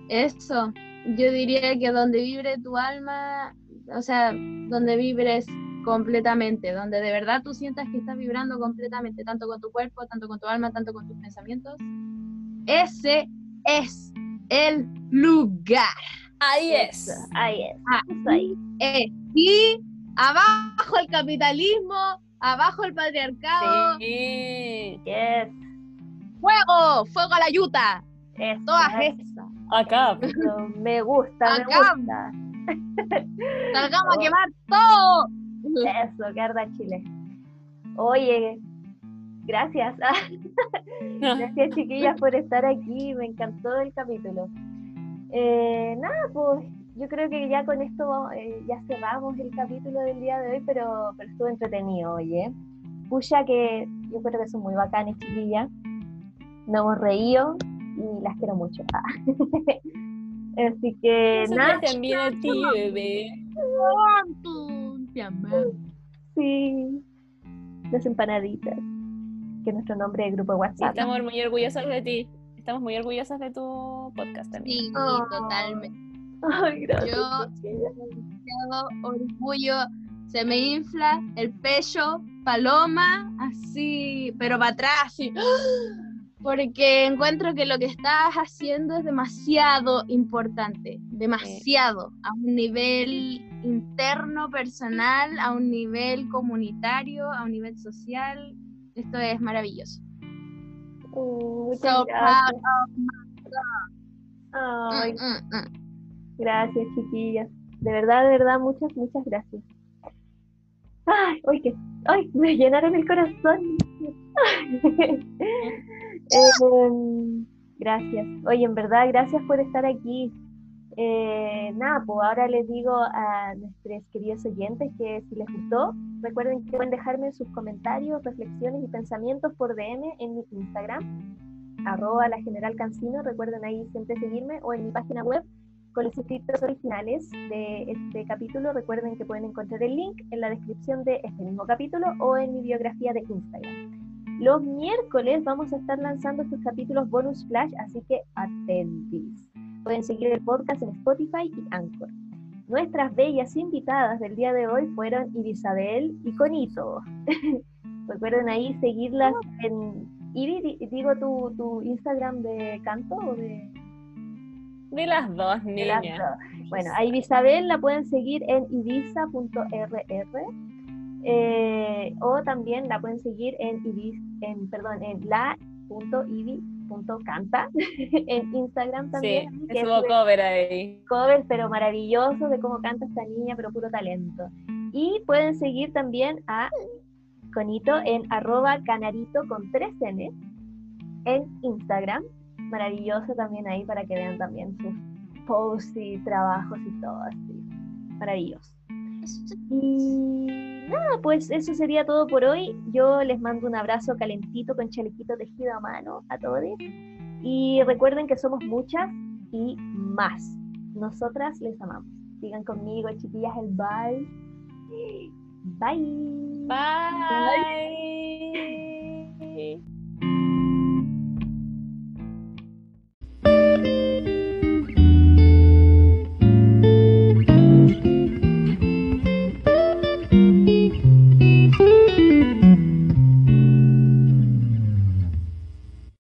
[SPEAKER 2] eso, yo diría que donde vibre tu alma, o sea, donde vibres completamente, donde de verdad tú sientas que estás vibrando completamente, tanto con tu cuerpo, tanto con tu alma, tanto con tus pensamientos, ese es el lugar.
[SPEAKER 3] Ahí
[SPEAKER 1] Eso, Ahí es.
[SPEAKER 2] Ah.
[SPEAKER 1] ahí.
[SPEAKER 2] Eh, y abajo el capitalismo, abajo el patriarcado,
[SPEAKER 3] Sí.
[SPEAKER 1] Yes.
[SPEAKER 2] fuego, fuego a la yuta,
[SPEAKER 1] Eso,
[SPEAKER 2] todas esas.
[SPEAKER 3] Acá.
[SPEAKER 1] Me gusta, me
[SPEAKER 2] Acá.
[SPEAKER 1] gusta.
[SPEAKER 2] Salgamos a quemar todo.
[SPEAKER 1] Eso, que arda Chile. Oye, gracias. Gracias, chiquillas, por estar aquí. Me encantó el capítulo. Eh, nada, pues yo creo que ya con esto eh, ya cerramos el capítulo del día de hoy, pero, pero estuvo entretenido, oye. Pucha, que yo creo que son muy bacanes, chiquillas. Nos hemos reído y las quiero mucho. Ah. Así que nada,
[SPEAKER 3] también a ti, bebé.
[SPEAKER 2] Te amamos.
[SPEAKER 1] sí. Las empanaditas. Que es nuestro nombre de grupo de
[SPEAKER 3] Sí,
[SPEAKER 1] WhatsApp.
[SPEAKER 3] estamos muy orgullosos de ti. Estamos muy orgullosas de tu podcast también.
[SPEAKER 2] Sí,
[SPEAKER 1] Oh.
[SPEAKER 2] totalmente.
[SPEAKER 1] Ay, gracias.
[SPEAKER 2] Yo-. Demasiado orgullo. Se me infla el pecho, paloma, así, pero para atrás, así. Porque encuentro que lo que estás haciendo es demasiado importante, demasiado, a un nivel interno, personal, a un nivel comunitario, a un nivel social. Esto es maravilloso.
[SPEAKER 1] Oh, muchas
[SPEAKER 2] So proud of my Mm, mm, mm.
[SPEAKER 1] Gracias, chiquillas. De verdad, de verdad, muchas, muchas gracias. Ay, uy, que, ay, me llenaron el corazón. Em, gracias. Oye, en verdad, gracias por estar aquí. Eh, nada, pues ahora les digo a nuestros queridos oyentes que si les gustó, recuerden que pueden dejarme sus comentarios, reflexiones y pensamientos por DM en mi Instagram, arroba la general cancino, recuerden ahí siempre seguirme, o en mi página web con los escritos originales de este capítulo. Recuerden que pueden encontrar el link en la descripción de este mismo capítulo o en mi biografía de Instagram. Los miércoles vamos a estar lanzando estos capítulos bonus flash, así que atentis. Pueden seguir el podcast en Spotify y Anchor. Nuestras bellas invitadas del día de hoy fueron Ibisabel y Conito. Recuerden ahí seguirlas en... Di- digo tu, tu Instagram de canto o de...
[SPEAKER 3] De las dos
[SPEAKER 1] de las
[SPEAKER 3] niñas.
[SPEAKER 1] dos? Bueno, a Ibisabel la pueden seguir en ibiza.rr eh, o también la pueden seguir en, ibis, en, perdón, en la.ibi.canta en Instagram
[SPEAKER 3] Sí,
[SPEAKER 1] también. que
[SPEAKER 3] estuvo
[SPEAKER 1] sube
[SPEAKER 3] cover ahí.
[SPEAKER 1] covers pero maravillosos de cómo canta esta niña, pero puro talento. Y pueden seguir también a Conito en arroba canarito con 3 N en Instagram. Maravilloso también ahí para que vean también sus posts y trabajos y todo así. Maravilloso. Y nada, pues eso sería todo por hoy. Yo les mando un abrazo calentito con chalequito tejido a mano a todos. Y recuerden que somos muchas y más. Nosotras les amamos. Sigan conmigo, chiquillas, el bye. Bye.
[SPEAKER 3] Bye. Música